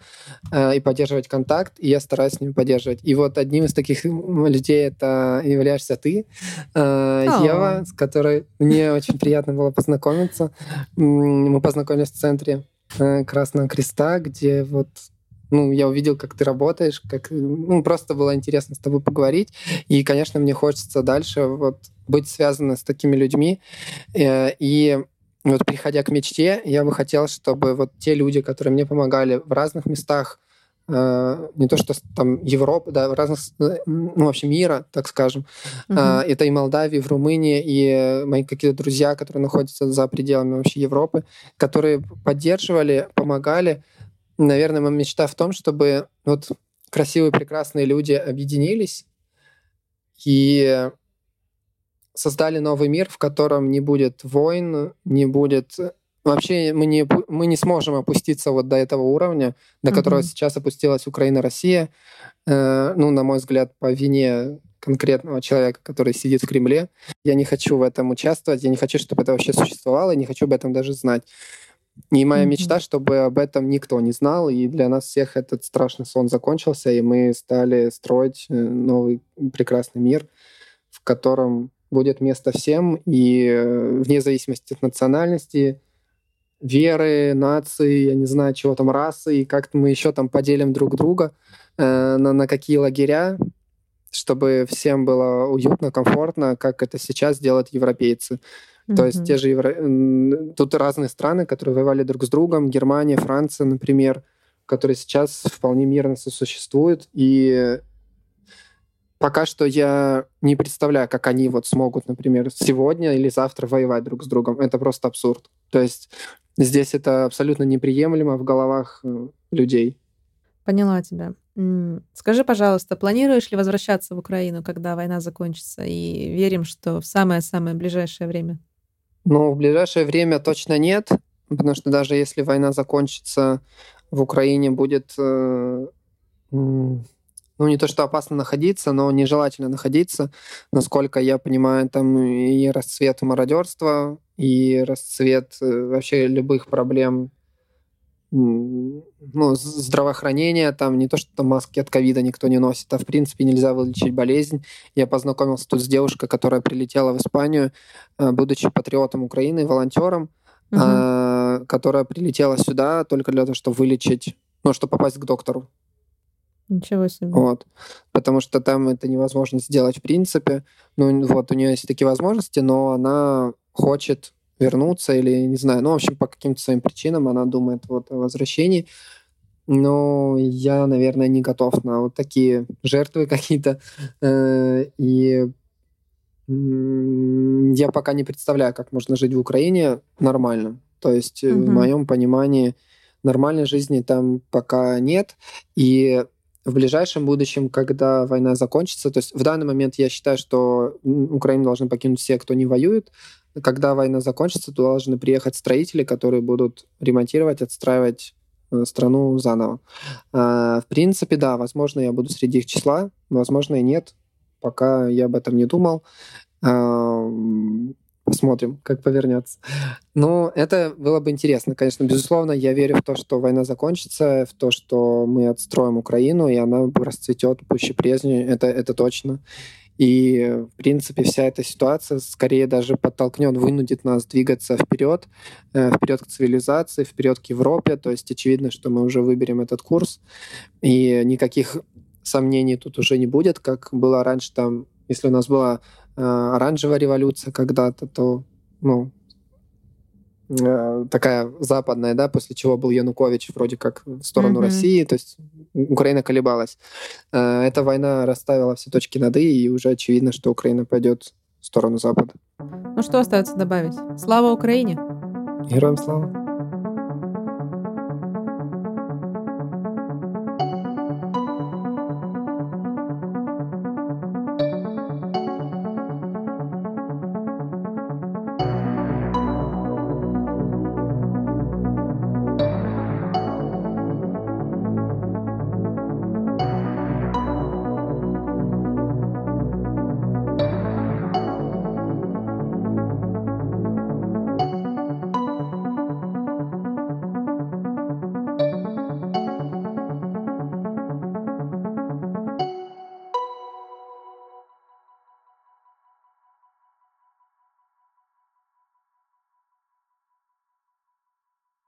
э, и поддерживать контакт, и я стараюсь с ними поддерживать. И вот одним из таких людей это являешься ты, э, oh. Ева, с которой мне очень приятно было познакомиться. Мы познакомились в центре э, Красного Креста, где вот ну, я увидел, как ты работаешь, как, ну, просто было интересно с тобой поговорить. И, конечно, мне хочется дальше вот быть связанным с такими людьми. Э, и вот приходя к мечте, я бы хотел, чтобы вот те люди, которые мне помогали в разных местах, э, не то что там Европы, да, в разных, ну, вообще мира, так скажем. Uh-huh. Это и Молдавии, в Румынии, и мои какие-то друзья, которые находятся за пределами вообще Европы, которые поддерживали, помогали, наверное, моя мечта в том, чтобы вот красивые, прекрасные люди объединились и создали новый мир, в котором не будет войн, не будет вообще мы не, мы не сможем опуститься вот до этого уровня, до которого uh-huh. сейчас опустилась Украина, Россия. Э, ну, на мой взгляд, по вине конкретного человека, который сидит в Кремле. Я не хочу в этом участвовать, я не хочу, чтобы это вообще существовало, не хочу об этом даже знать. И моя mm-hmm. мечта, чтобы об этом никто не знал, и для нас всех этот страшный сон закончился, и мы стали строить э, новый прекрасный мир, в котором будет место всем, и э, вне зависимости от национальности, веры, нации, я не знаю, чего там, расы, и как мы еще там поделим друг друга э, на, на какие лагеря, чтобы всем было уютно, комфортно, как это сейчас делают европейцы. Mm-hmm. То есть те же евро... тут разные страны, которые воевали друг с другом, Германия, Франция, например, которые сейчас вполне мирно сосуществуют, и пока что я не представляю, как они вот смогут, например, сегодня или завтра воевать друг с другом. Это просто абсурд. То есть здесь это абсолютно неприемлемо в головах э, людей. Поняла тебя. Скажи, пожалуйста, планируешь ли возвращаться в Украину, когда война закончится? И верим, что в самое-самое ближайшее время. Ну, в ближайшее время точно нет, потому что даже если война закончится, в Украине будет э, ну, не то, что опасно находиться, но нежелательно находиться. Насколько я понимаю, там и расцвет мародерства, и расцвет э, вообще любых проблем ну, здравоохранения, там не то, что там маски от ковида никто не носит, а в принципе нельзя вылечить болезнь. Я познакомился тут с девушкой, которая прилетела в Испанию, э, будучи патриотом Украины, волонтером, угу. которая прилетела сюда только для того, чтобы вылечить, ну, чтобы попасть к доктору. Ничего себе. Вот. Потому что там это невозможно сделать в принципе. Ну, вот, у нее есть такие возможности, но она хочет вернуться или, не знаю, ну, в общем, по каким-то своим причинам она думает вот о возвращении. Но я, наверное, не готов на вот такие жертвы какие-то. Э, и я пока не представляю, как можно жить в Украине нормально. То есть, угу. в моем понимании, нормальной жизни там пока нет. И в ближайшем будущем, когда война закончится, то есть в данный момент я считаю, что Украину должны покинуть все, кто не воюет. Когда война закончится, то должны приехать строители, которые будут ремонтировать, отстраивать э, страну заново. А, в принципе, да, возможно, я буду среди их числа, возможно, и нет. Пока я об этом не думал. А, Посмотрим, как повернется. Но это было бы интересно. Конечно, безусловно, я верю в то, что война закончится, в то, что мы отстроим Украину, и она расцветет пуще прежней. Это, это точно. И, в принципе, вся эта ситуация скорее даже подтолкнет, вынудит нас двигаться вперед, э, вперед к цивилизации, вперед к Европе. То есть очевидно, что мы уже выберем этот курс, и никаких сомнений тут уже не будет, как было раньше там, если у нас была Э, оранжевая революция когда-то, то, ну, такая западная, да, после чего был Янукович вроде как в сторону mm-hmm. России, то есть Украина колебалась. Э, эта война расставила все точки над «и», и уже очевидно, что Украина пойдет в сторону Запада. Ну что остается добавить? Слава Украине! Героям слава!